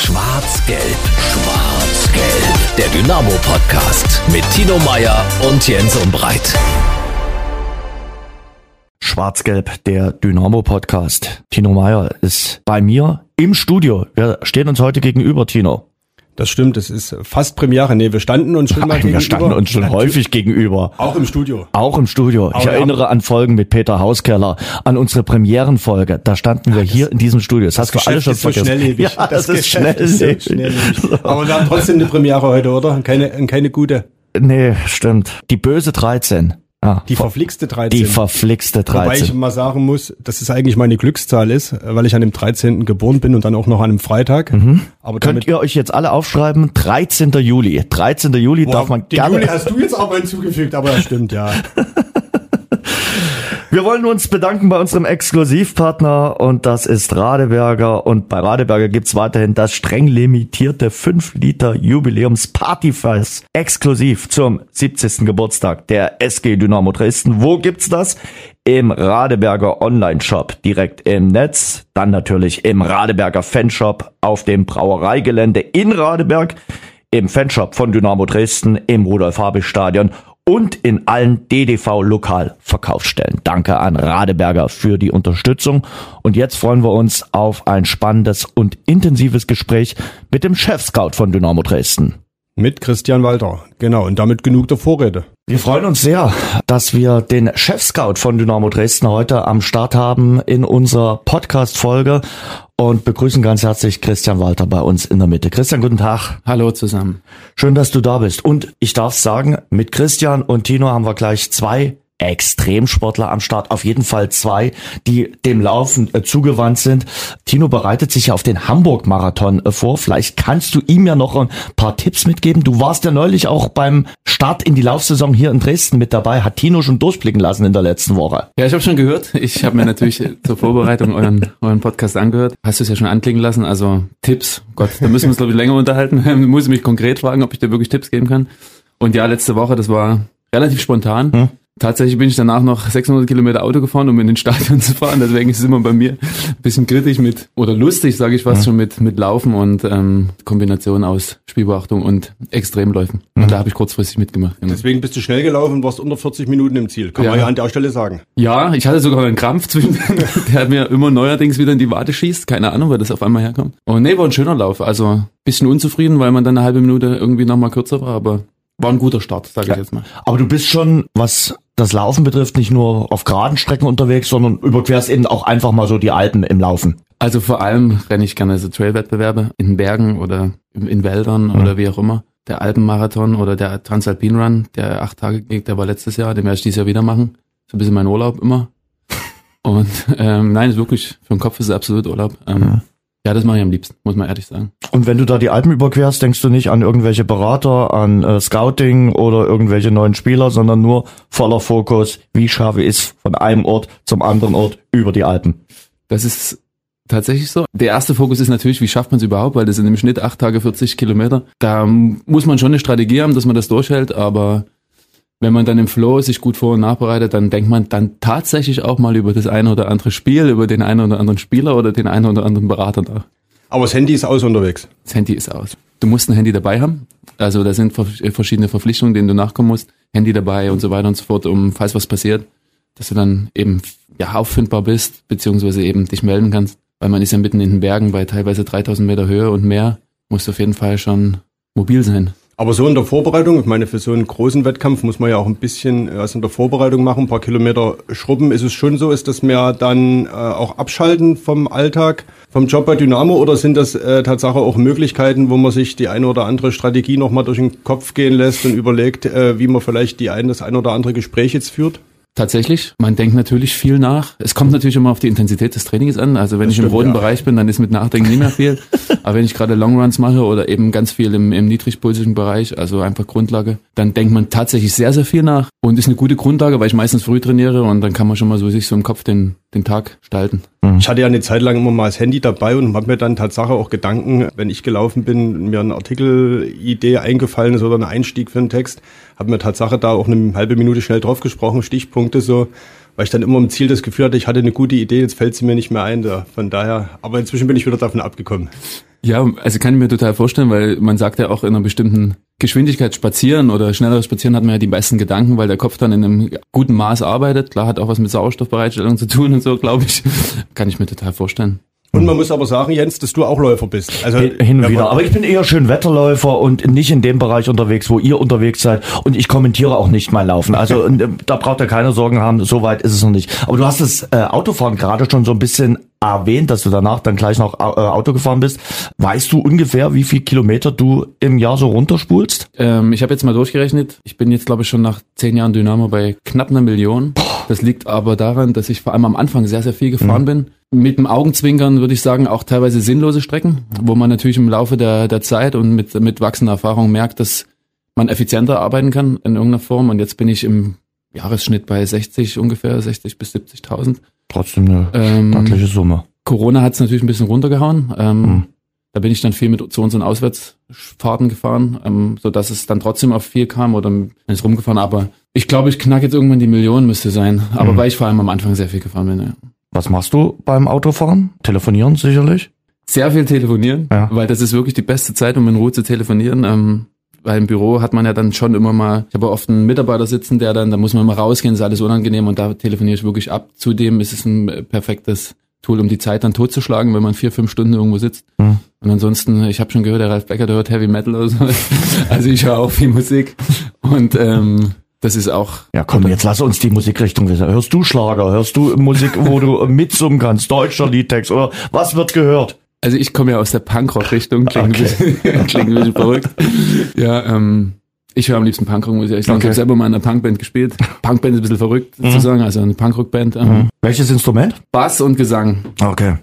Schwarz-Gelb, Schwarz-Gelb. Der Dynamo-Podcast mit Tino Meyer und Jens Umbreit. Schwarz-Gelb, der Dynamo-Podcast. Tino Meyer ist bei mir im Studio. Wir stehen uns heute gegenüber, Tino. Das stimmt, es ist fast Premiere. Nee, wir standen uns schon mal Nein, gegenüber. wir standen uns schon häufig gegenüber. Auch im Studio. Auch im Studio. Ich erinnere an Folgen mit Peter Hauskeller, an unsere Premierenfolge. Da standen wir hier in diesem Studio. Das hast du alles Geschäft schon ist so vergessen. schnelllebig. Ja, das, ist Geschäft ist schnelllebig. schnelllebig. Aber wir haben trotzdem eine Premiere heute, oder? Keine, keine gute. Nee, stimmt. Die böse 13. Ja, Die verflixte 13. die verflixte Wobei ich 13. mal sagen muss, dass es eigentlich meine Glückszahl ist, weil ich an dem 13. geboren bin und dann auch noch an einem Freitag. Aber Könnt ihr euch jetzt alle aufschreiben? 13. Juli. 13. Juli Boah, darf man den gerne. Juli hast du jetzt aber hinzugefügt, aber das stimmt, ja. Wir wollen uns bedanken bei unserem Exklusivpartner und das ist Radeberger und bei Radeberger gibt's weiterhin das streng limitierte 5 Liter Jubiläums Partyfest exklusiv zum 70. Geburtstag der SG Dynamo Dresden. Wo gibt's das? Im Radeberger Online-Shop direkt im Netz, dann natürlich im Radeberger Fanshop auf dem Brauereigelände in Radeberg, im Fanshop von Dynamo Dresden, im Rudolf-Habich-Stadion und in allen DDV-Lokalverkaufsstellen. Danke an Radeberger für die Unterstützung. Und jetzt freuen wir uns auf ein spannendes und intensives Gespräch mit dem Chef-Scout von Dynamo Dresden. Mit Christian Walter. Genau, und damit genug der Vorrede. Wir freuen uns sehr, dass wir den Chef-Scout von Dynamo Dresden heute am Start haben in unserer Podcast-Folge und begrüßen ganz herzlich Christian Walter bei uns in der Mitte. Christian, guten Tag. Hallo zusammen. Schön, dass du da bist. Und ich darf sagen, mit Christian und Tino haben wir gleich zwei Extremsportler am Start. Auf jeden Fall zwei, die dem Laufen äh, zugewandt sind. Tino bereitet sich ja auf den Hamburg-Marathon äh, vor. Vielleicht kannst du ihm ja noch ein paar Tipps mitgeben. Du warst ja neulich auch beim Start in die Laufsaison hier in Dresden mit dabei. Hat Tino schon durchblicken lassen in der letzten Woche. Ja, ich habe schon gehört. Ich habe mir natürlich zur Vorbereitung euren, euren Podcast angehört. Hast du es ja schon anklingen lassen. Also Tipps. Gott, da müssen wir uns glaube ich länger unterhalten. Da muss ich mich konkret fragen, ob ich dir wirklich Tipps geben kann. Und ja, letzte Woche, das war relativ spontan. Hm. Tatsächlich bin ich danach noch 600 Kilometer Auto gefahren, um in den Stadion zu fahren. Deswegen ist es immer bei mir ein bisschen kritisch mit, oder lustig, sage ich fast schon, mit, mit Laufen und ähm, Kombination aus Spielbeachtung und Extremläufen. Und da habe ich kurzfristig mitgemacht. Genau. Deswegen bist du schnell gelaufen und warst unter 40 Minuten im Ziel. Kann Ja. man ja an der Stelle sagen. Ja, ich hatte sogar einen Krampf zwischen, der mir immer neuerdings wieder in die Wade schießt. Keine Ahnung, wer das auf einmal herkommt. Und nee, war ein schöner Lauf. Also bisschen unzufrieden, weil man dann eine halbe Minute irgendwie nochmal kürzer war, aber war ein guter Start, sage ich jetzt mal. Aber du bist schon, was das Laufen betrifft, nicht nur auf geraden Strecken unterwegs, sondern überquerst eben auch einfach mal so die Alpen im Laufen. Also vor allem renne ich gerne so Trailwettbewerbe in Bergen oder in Wäldern oder wie auch immer. Der Alpenmarathon oder der Transalpin Run, der acht Tage geht, der war letztes Jahr, den werde ich dieses Jahr wieder machen. So ein bisschen mein Urlaub immer. Und ähm, nein, ist wirklich, für den Kopf ist es absolut Urlaub. Ähm, ja, das mache ich am liebsten, muss man ehrlich sagen. Und wenn du da die Alpen überquerst, denkst du nicht an irgendwelche Berater, an äh, Scouting oder irgendwelche neuen Spieler, sondern nur voller Fokus, wie schaffe ich es von einem Ort zum anderen Ort über die Alpen. Das ist tatsächlich so. Der erste Fokus ist natürlich, wie schafft man es überhaupt, weil das sind im Schnitt acht Tage 40 Kilometer. Da muss man schon eine Strategie haben, dass man das durchhält, aber wenn man dann im Flow sich gut vor- und nachbereitet, dann denkt man dann tatsächlich auch mal über das eine oder andere Spiel, über den einen oder anderen Spieler oder den einen oder anderen Berater nach. Aber das Handy ist aus unterwegs. Das Handy ist aus. Du musst ein Handy dabei haben. Also da sind ver- verschiedene Verpflichtungen, denen du nachkommen musst. Handy dabei und so weiter und so fort, um falls was passiert, dass du dann eben ja auffindbar bist, beziehungsweise eben dich melden kannst. Weil man ist ja mitten in den Bergen bei teilweise 3000 Meter Höhe und mehr. Musst du auf jeden Fall schon mobil sein. Aber so in der Vorbereitung, ich meine, für so einen großen Wettkampf muss man ja auch ein bisschen was in der Vorbereitung machen, ein paar Kilometer schrubben. Ist es schon so, ist das mehr dann äh, auch abschalten vom Alltag, vom Job bei Dynamo oder sind das äh, Tatsache auch Möglichkeiten, wo man sich die eine oder andere Strategie nochmal durch den Kopf gehen lässt und überlegt, äh, wie man vielleicht die ein, das ein oder andere Gespräch jetzt führt? Tatsächlich, man denkt natürlich viel nach. Es kommt natürlich immer auf die Intensität des Trainings an. Also wenn Das ich im stimmt, roten ja. Bereich bin, dann ist mit Nachdenken nicht mehr viel. Aber wenn ich gerade Longruns mache oder eben ganz viel im, im niedrigpulsigen Bereich, also einfach Grundlage, dann denkt man tatsächlich sehr, sehr viel nach und ist eine gute Grundlage, weil ich meistens früh trainiere und dann kann man schon mal so sich so im Kopf den, den Tag gestalten. Ich hatte ja eine Zeit lang immer mal das Handy dabei und habe mir dann Tatsache auch Gedanken, wenn ich gelaufen bin, mir eine Artikelidee eingefallen ist oder ein Einstieg für einen Text, habe mir Tatsache da auch eine halbe Minute schnell drauf gesprochen, Stichpunkte so, weil ich dann immer im Ziel das Gefühl hatte, ich hatte eine gute Idee, jetzt fällt sie mir nicht mehr ein. Da. Von daher, aber inzwischen bin ich wieder davon abgekommen. Ja, also kann ich mir total vorstellen, weil man sagt ja auch in einer bestimmten Geschwindigkeit spazieren oder schnelleres Spazieren hat man ja die besten Gedanken, weil der Kopf dann in einem guten Maß arbeitet. Klar, hat auch was mit Sauerstoffbereitstellung zu tun und so, glaube ich. Kann ich mir total vorstellen. Und man muss aber sagen, Jens, dass du auch Läufer bist. Also hin und wieder. Aber ich bin eher schön Wetterläufer und nicht in dem Bereich unterwegs, wo ihr unterwegs seid. Und ich kommentiere auch nicht mein Laufen. Also äh, da braucht ihr keine Sorgen haben. So weit ist es noch nicht. Aber du hast das äh, Autofahren gerade schon so ein bisschen erwähnt, dass du danach dann gleich noch äh, Auto gefahren bist. Weißt du ungefähr, wie viel Kilometer du im Jahr so runterspulst? Ähm, ich habe jetzt mal durchgerechnet. Ich bin jetzt, glaube ich, schon nach zehn Jahren Dynamo bei knapp einer Million. Das liegt aber daran, dass ich vor allem am Anfang sehr, sehr viel gefahren mhm. bin. Mit dem Augenzwinkern würde ich sagen, auch teilweise sinnlose Strecken, wo man natürlich im Laufe der, der Zeit und mit, mit wachsender Erfahrung merkt, dass man effizienter arbeiten kann in irgendeiner Form. Und jetzt bin ich im Jahresschnitt bei 60 ungefähr, 60 bis 70.000. Trotzdem eine ähm, stattliche Summe. Corona hat es natürlich ein bisschen runtergehauen. Ähm, mhm. Da bin ich dann viel mit zu unseren Auswärtsfahrten gefahren, ähm, so dass es dann trotzdem auf viel kam oder ist rumgefahren. Aber ich glaube, ich knack jetzt irgendwann die Million müsste sein. Aber mhm. weil ich vor allem am Anfang sehr viel gefahren bin. Ja. Was machst du beim Autofahren? Telefonieren sicherlich? Sehr viel telefonieren, ja. weil das ist wirklich die beste Zeit, um in Ruhe zu telefonieren. Ähm, weil im Büro hat man ja dann schon immer mal, ich habe oft einen Mitarbeiter sitzen, der dann, da muss man mal rausgehen, ist alles unangenehm und da telefoniere ich wirklich ab. Zudem ist es ein perfektes Tool, um die Zeit dann totzuschlagen, wenn man vier, fünf Stunden irgendwo sitzt. Mhm. Und ansonsten, ich habe schon gehört, der Ralf Becker, der hört Heavy Metal oder so. Also ich höre auch viel Musik. Und ähm, das ist auch. Ja, komm, jetzt lass uns die Musikrichtung wissen. Hörst du Schlager? Hörst du Musik, wo du mitsummen kannst? Deutscher Liedtext oder was wird gehört? Also ich komme ja aus der Punkrock-Richtung, klingt, okay. ein bisschen, klingt ein bisschen verrückt. Ja, ähm, ich höre am liebsten Punkrock, muss ich ehrlich sagen. Okay. Ich habe selber mal in einer Punkband gespielt. Punkband ist ein bisschen verrückt mhm. zu sagen, also eine Punkrock-Band. Ähm, mhm. Welches Instrument? Bass und Gesang. Okay.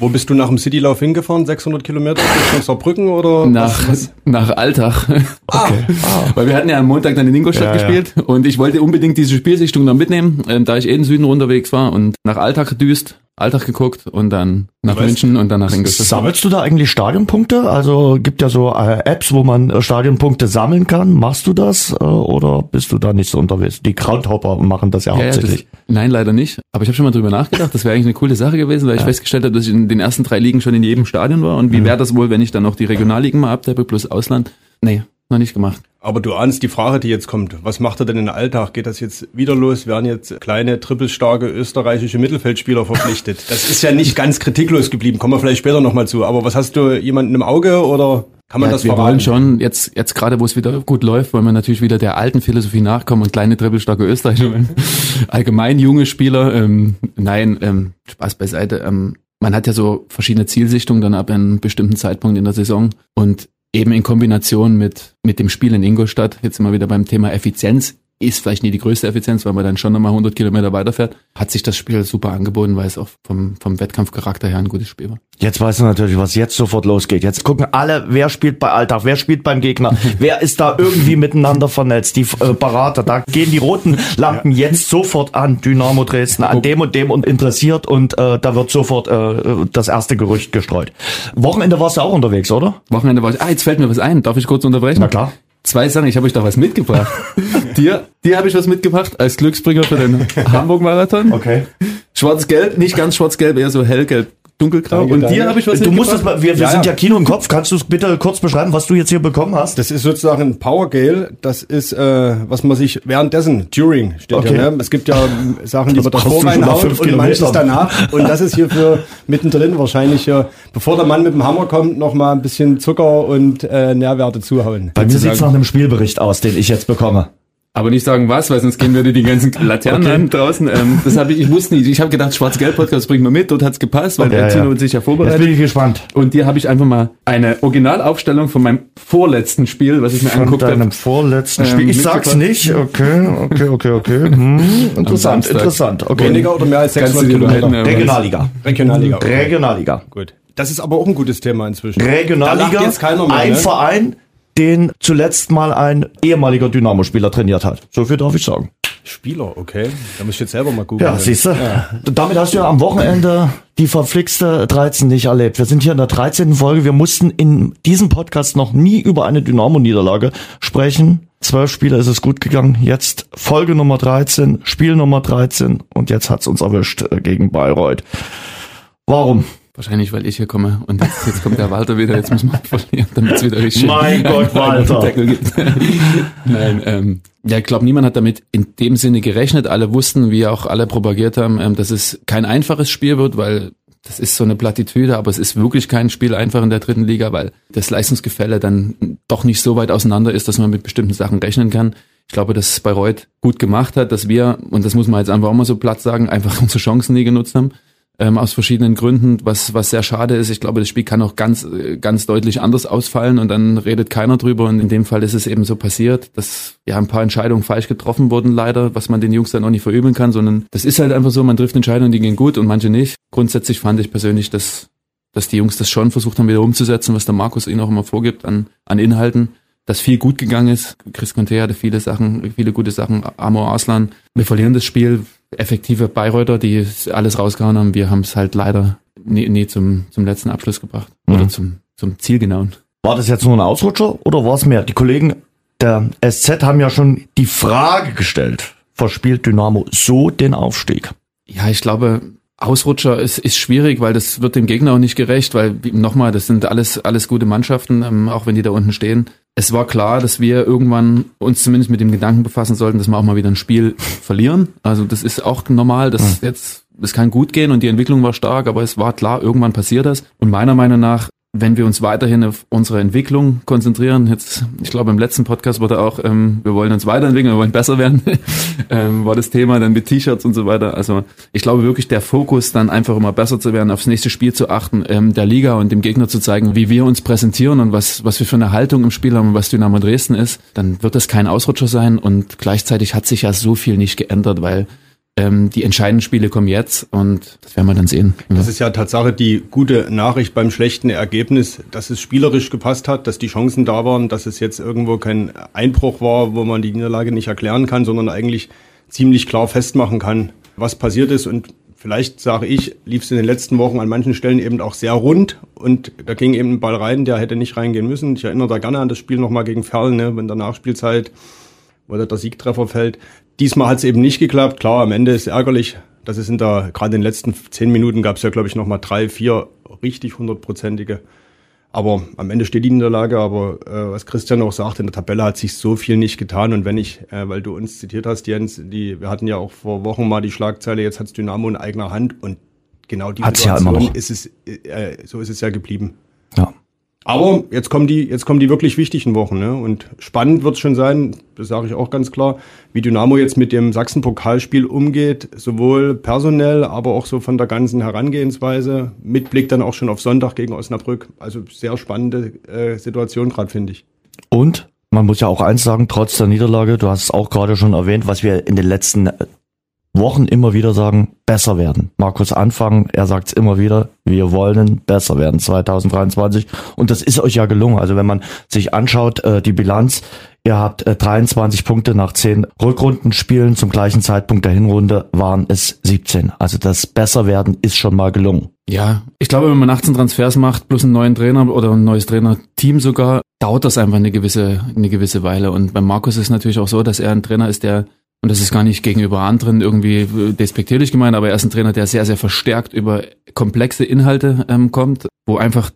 Wo bist du nach dem Citylauf hingefahren? 600 Kilometer nach Saarbrücken oder? Nach, was? nach Alltag. Ah. Okay. Ah. Weil wir hatten ja am Montag dann in Ingolstadt ja, gespielt ja. und ich wollte unbedingt diese Spielsichtung dann mitnehmen, äh, da ich eh in Süden unterwegs war und nach Alltag gedüst Alltag geguckt und dann nach weißt, München und dann nach Ingolstadt. Sammelst du da eigentlich Stadionpunkte? Also gibt ja so äh, Apps, wo man äh, Stadionpunkte sammeln kann. Machst du das äh, oder bist du da nicht so unterwegs? Die Crowdhopper machen das ja, ja hauptsächlich. Das, nein, leider nicht. Aber ich habe schon mal drüber nachgedacht. Das wäre eigentlich eine coole Sache gewesen, weil ja. ich festgestellt habe, dass ich in den ersten drei Ligen schon in jedem Stadion war. Und wie mhm. wäre das wohl, wenn ich dann noch die Regionalligen mal abdeppe plus Ausland? Nee, noch nicht gemacht. Aber du ahnst die Frage, die jetzt kommt. Was macht er denn im Alltag? Geht das jetzt wieder los? Werden jetzt kleine, trippelstarke österreichische Mittelfeldspieler verpflichtet? Das ist ja nicht ganz kritiklos geblieben. Kommen wir vielleicht später nochmal zu. Aber was hast du jemanden im Auge oder kann man ja, das wir verraten? wollen schon jetzt, jetzt gerade, wo es wieder gut läuft, wollen wir natürlich wieder der alten Philosophie nachkommen und kleine, trippelstarke Österreicher. Allgemein junge Spieler. Ähm, nein, ähm, Spaß beiseite. Ähm, man hat ja so verschiedene Zielsichtungen dann ab einem bestimmten Zeitpunkt in der Saison und eben in Kombination mit, mit dem Spiel in Ingolstadt, jetzt wir wieder beim Thema Effizienz, ist vielleicht nie die größte Effizienz, weil man dann schon nochmal 100 Kilometer weiterfährt, hat sich das Spiel super angeboten, weil es auch vom, vom Wettkampfcharakter her ein gutes Spiel war. Jetzt weißt du natürlich, was jetzt sofort losgeht. Jetzt gucken alle, wer spielt bei Alltag, wer spielt beim Gegner, wer ist da irgendwie miteinander vernetzt, die äh, Berater, da gehen die roten Lampen ja. jetzt sofort an, Dynamo Dresden, an dem und dem und interessiert und äh, da wird sofort äh, das erste Gerücht gestreut. Wochenende warst du auch unterwegs, oder? Wochenende war ich, ah, jetzt fällt mir was ein, darf ich kurz unterbrechen? Na klar. Zwei Sachen, ich habe euch da was mitgebracht. dir, dir habe ich was mitgebracht als Glücksbringer für den Hamburg-Marathon. Okay. Schwarz-Gelb, nicht ganz schwarz-gelb, eher so hellgelb dunkelgrau. Danke, und dir habe ich was Du musst mal, wir, wir ja, sind ja Kino im Kopf. Kannst du es bitte kurz beschreiben, was du jetzt hier bekommen hast? Das ist sozusagen ein Power Gale. Das ist, äh, was man sich währenddessen, during steht okay. ja. Ne? Es gibt ja Sachen, die man davor reinhaut und Kilometer. manches danach. Und das ist hier für mittendrin wahrscheinlich, äh, bevor der Mann mit dem Hammer kommt, noch mal ein bisschen Zucker und äh, Nährwerte zuhauen. Bei mir sieht es nach einem Spielbericht aus, den ich jetzt bekomme. Aber nicht sagen was, weil sonst gehen wir die ganzen Laternen okay. an draußen. Ähm, das habe ich, ich wusste nicht. Ich habe gedacht, Schwarz-Gelb-Podcast bringen wir mit. Dort hat's gepasst, weil okay, der Tino ja. sich ja vorbereitet. Jetzt bin ich gespannt. Und dir habe ich einfach mal eine Originalaufstellung von meinem vorletzten Spiel, was ich mir von angeguckt habe. Von deinem vorletzten Spiel. Ähm, ich sag's nicht. Okay, okay, okay, okay. Hm. Interessant, interessant. Okay. Weniger oder mehr als 600 Kilometer? Regionalliga. Regionalliga. Okay. Regionalliga. Gut. Das ist aber auch ein gutes Thema inzwischen. Regionalliga. Jetzt keiner mehr, ein ne? Verein den zuletzt mal ein ehemaliger Dynamo-Spieler trainiert hat. So viel darf ich sagen. Spieler, okay. Da muss ich jetzt selber mal googeln. Ja, siehst du. Ja. Damit hast du ja am Wochenende die verflixte 13 nicht erlebt. Wir sind hier in der 13. Folge. Wir mussten in diesem Podcast noch nie über eine Dynamo-Niederlage sprechen. Zwölf Spiele ist es gut gegangen. Jetzt Folge Nummer 13, Spiel Nummer 13 und jetzt hat's uns erwischt äh, gegen Bayreuth. Warum? Wahrscheinlich, weil ich hier komme und jetzt, jetzt kommt der Walter wieder, jetzt muss man verlieren, damit es wieder richtig Mein Gott, Walter. gibt. Nein, ähm, ja, ich glaube, niemand hat damit in dem Sinne gerechnet. Alle wussten, wie auch alle propagiert haben, ähm, dass es kein einfaches Spiel wird, weil das ist so eine Plattitüde, aber es ist wirklich kein Spiel einfach in der dritten Liga, weil das Leistungsgefälle dann doch nicht so weit auseinander ist, dass man mit bestimmten Sachen rechnen kann. Ich glaube, dass es Bayreuth gut gemacht hat, dass wir, und das muss man jetzt einfach auch mal so platt sagen, einfach unsere Chancen nie genutzt haben ähm, aus verschiedenen Gründen, was, was sehr schade ist. Ich glaube, das Spiel kann auch ganz, ganz deutlich anders ausfallen und dann redet keiner drüber. Und in dem Fall ist es eben so passiert, dass ja ein paar Entscheidungen falsch getroffen wurden, leider, was man den Jungs dann auch nicht verübeln kann, sondern das ist halt einfach so, man trifft Entscheidungen, die gehen gut und manche nicht. Grundsätzlich fand ich persönlich, dass, dass die Jungs das schon versucht haben, wieder umzusetzen, was der Markus ihnen auch immer vorgibt an, an Inhalten dass viel gut gegangen ist. Chris Conte hatte viele Sachen, viele gute Sachen. Amor Aslan. Wir verlieren das Spiel. Effektive Bayreuther, die alles rausgehauen haben. Wir haben es halt leider nie, nie zum, zum letzten Abschluss gebracht. Mhm. Oder zum, zum Zielgenauen. War das jetzt nur ein Ausrutscher oder war es mehr? Die Kollegen der SZ haben ja schon die Frage gestellt. Verspielt Dynamo so den Aufstieg? Ja, ich glaube, Ausrutscher ist, ist schwierig, weil das wird dem Gegner auch nicht gerecht, weil nochmal, das sind alles, alles gute Mannschaften, ähm, auch wenn die da unten stehen es war klar, dass wir irgendwann uns zumindest mit dem Gedanken befassen sollten, dass wir auch mal wieder ein Spiel verlieren. Also das ist auch normal, dass mhm. jetzt, es kann gut gehen und die Entwicklung war stark, aber es war klar, irgendwann passiert das. Und meiner Meinung nach wenn wir uns weiterhin auf unsere Entwicklung konzentrieren, jetzt, ich glaube, im letzten Podcast wurde auch, ähm, wir wollen uns weiterentwickeln, wir wollen besser werden, ähm, war das Thema dann mit T-Shirts und so weiter. Also ich glaube wirklich, der Fokus, dann einfach immer besser zu werden, aufs nächste Spiel zu achten, ähm, der Liga und dem Gegner zu zeigen, wie wir uns präsentieren und was, was wir für eine Haltung im Spiel haben und was Dynamo Dresden ist, dann wird das kein Ausrutscher sein und gleichzeitig hat sich ja so viel nicht geändert, weil ähm, die entscheidenden Spiele kommen jetzt und das werden wir dann sehen. Ja. Das ist ja Tatsache die gute Nachricht beim schlechten Ergebnis, dass es spielerisch gepasst hat, dass die Chancen da waren, dass es jetzt irgendwo kein Einbruch war, wo man die Niederlage nicht erklären kann, sondern eigentlich ziemlich klar festmachen kann, was passiert ist und Vielleicht sage ich, lief es in den letzten Wochen an manchen Stellen eben auch sehr rund und da ging eben ein Ball rein, der hätte nicht reingehen müssen. Ich erinnere da gerne an das Spiel nochmal gegen Ferl, ne, wenn der Nachspielzeit, da der Siegtreffer fällt. Diesmal hat es eben nicht geklappt. Klar, am Ende ist es ärgerlich. Das ist in der, gerade in den letzten zehn Minuten gab es ja, glaube ich, nochmal drei, vier richtig hundertprozentige. Aber am Ende steht die Niederlage. Aber äh, was Christian auch sagt, in der Tabelle hat sich so viel nicht getan. Und wenn ich, äh, weil du uns zitiert hast, Jens, die, wir hatten ja auch vor Wochen mal die Schlagzeile, jetzt hat's Dynamo in eigener Hand. Und genau die Hat's Situation ja immer noch. ist es, äh, so ist es ja geblieben. Ja. Aber jetzt kommen die, jetzt kommen die wirklich wichtigen Wochen, ne? Und spannend wird es schon sein, das sage ich auch ganz klar, wie Dynamo jetzt mit dem Sachsen-Pokalspiel umgeht, sowohl personell, aber auch so von der ganzen Herangehensweise, mit Blick dann auch schon auf Sonntag gegen Osnabrück. Also sehr spannende äh, Situation gerade, finde ich. Und man muss ja auch eins sagen, trotz der Niederlage, du hast es auch gerade schon erwähnt, was wir in den letzten Wochen immer wieder sagen, besser werden. Markus Anfang, er sagt es immer wieder, wir wollen besser werden 2023 und das ist euch ja gelungen. Also wenn man sich anschaut, äh, die Bilanz, ihr habt äh, 23 Punkte nach 10 Rückrundenspielen, zum gleichen Zeitpunkt der Hinrunde waren es 17. Also das Besserwerden ist schon mal gelungen. Ja, ich glaube, wenn man 18 Transfers macht, plus einen neuen Trainer oder ein neues Trainerteam sogar, dauert das einfach eine gewisse, eine gewisse Weile. Und bei Markus ist natürlich auch so, dass er ein Trainer ist, der und das ist gar nicht gegenüber anderen irgendwie despektierlich gemeint, aber er ist ein Trainer, der sehr, sehr verstärkt über komplexe Inhalte ähm, kommt, wo einfach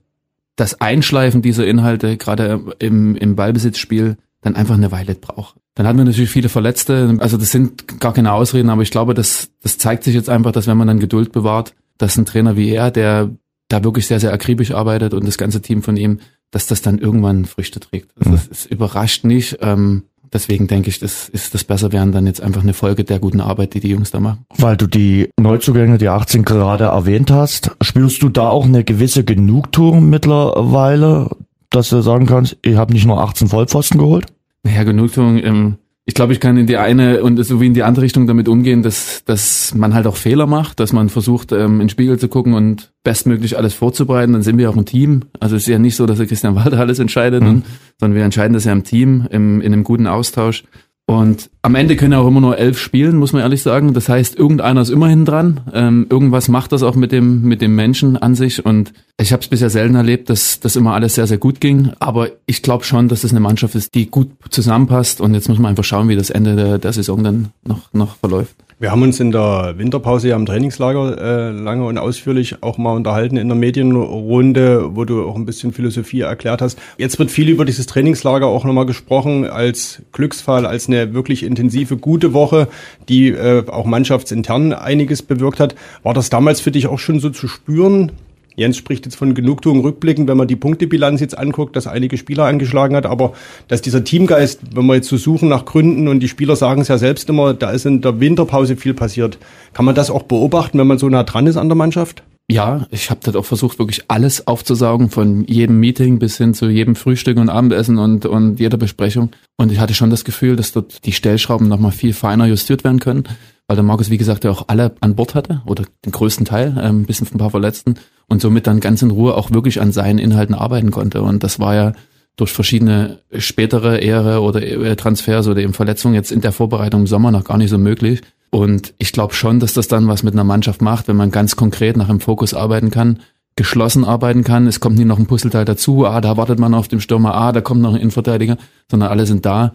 das Einschleifen dieser Inhalte, gerade im, im Ballbesitzspiel, dann einfach eine Weile braucht. Dann hatten wir natürlich viele Verletzte, also das sind gar keine Ausreden, aber ich glaube, das, das zeigt sich jetzt einfach, dass wenn man dann Geduld bewahrt, dass ein Trainer wie er, der da wirklich sehr, sehr akribisch arbeitet und das ganze Team von ihm, dass das dann irgendwann Früchte trägt. Also das, das überrascht nicht. Ähm, Deswegen denke ich, das ist das Besserwerden dann jetzt einfach eine Folge der guten Arbeit, die die Jungs da machen. Weil du die Neuzugänge, die 18 gerade erwähnt hast, spürst du da auch eine gewisse Genugtuung mittlerweile, dass du sagen kannst, ich habe nicht nur 18 Vollpfosten geholt? Naja, Genugtuung, ähm, ich glaube, ich kann in die eine und so wie in die andere Richtung damit umgehen, dass, dass man halt auch Fehler macht, dass man versucht, ähm, in den Spiegel zu gucken und bestmöglich alles vorzubereiten. Dann sind wir auch ein Team. Also es ist ja nicht so, dass der Christian Walter alles entscheidet, mhm. und, sondern wir entscheiden das ja im Team, im, in einem guten Austausch. Und am Ende können ja auch immer nur elf spielen, muss man ehrlich sagen. Das heißt, irgendeiner ist immerhin dran. Ähm, irgendwas macht das auch mit dem, mit dem Menschen an sich. Und ich habe es bisher selten erlebt, dass das immer alles sehr, sehr gut ging. Aber ich glaube schon, dass es eine Mannschaft ist, die gut zusammenpasst. Und jetzt muss man einfach schauen, wie das Ende der, der Saison dann noch, noch verläuft. Wir haben uns in der Winterpause ja im Trainingslager äh, lange und ausführlich auch mal unterhalten in der Medienrunde, wo du auch ein bisschen Philosophie erklärt hast. Jetzt wird viel über dieses Trainingslager auch nochmal gesprochen als Glücksfall, als eine wirklich intensive, gute Woche, die äh, auch mannschaftsintern einiges bewirkt hat. War das damals für dich auch schon so zu spüren, Jens spricht jetzt von Genugtuung rückblickend, wenn man die Punktebilanz jetzt anguckt, dass einige Spieler angeschlagen hat, aber dass dieser Teamgeist, wenn wir jetzt so suchen nach Gründen und die Spieler sagen es ja selbst immer, da ist in der Winterpause viel passiert. Kann man das auch beobachten, wenn man so nah dran ist an der Mannschaft? Ja, ich habe dort auch versucht, wirklich alles aufzusaugen, von jedem Meeting bis hin zu jedem Frühstück und Abendessen und, und jeder Besprechung. Und ich hatte schon das Gefühl, dass dort die Stellschrauben nochmal viel feiner justiert werden können, weil der Markus, wie gesagt, ja auch alle an Bord hatte oder den größten Teil, ähm, bis auf ein paar Verletzten und somit dann ganz in Ruhe auch wirklich an seinen Inhalten arbeiten konnte. Und das war ja durch verschiedene spätere Ehre oder äh, Transfers oder eben Verletzungen jetzt in der Vorbereitung im Sommer noch gar nicht so möglich. Und ich glaube schon, dass das dann was mit einer Mannschaft macht, wenn man ganz konkret nach dem Fokus arbeiten kann, geschlossen arbeiten kann. Es kommt nie noch ein Puzzleteil dazu. Ah, da wartet man auf dem Stürmer. Ah, da kommt noch ein Innenverteidiger. Sondern alle sind da.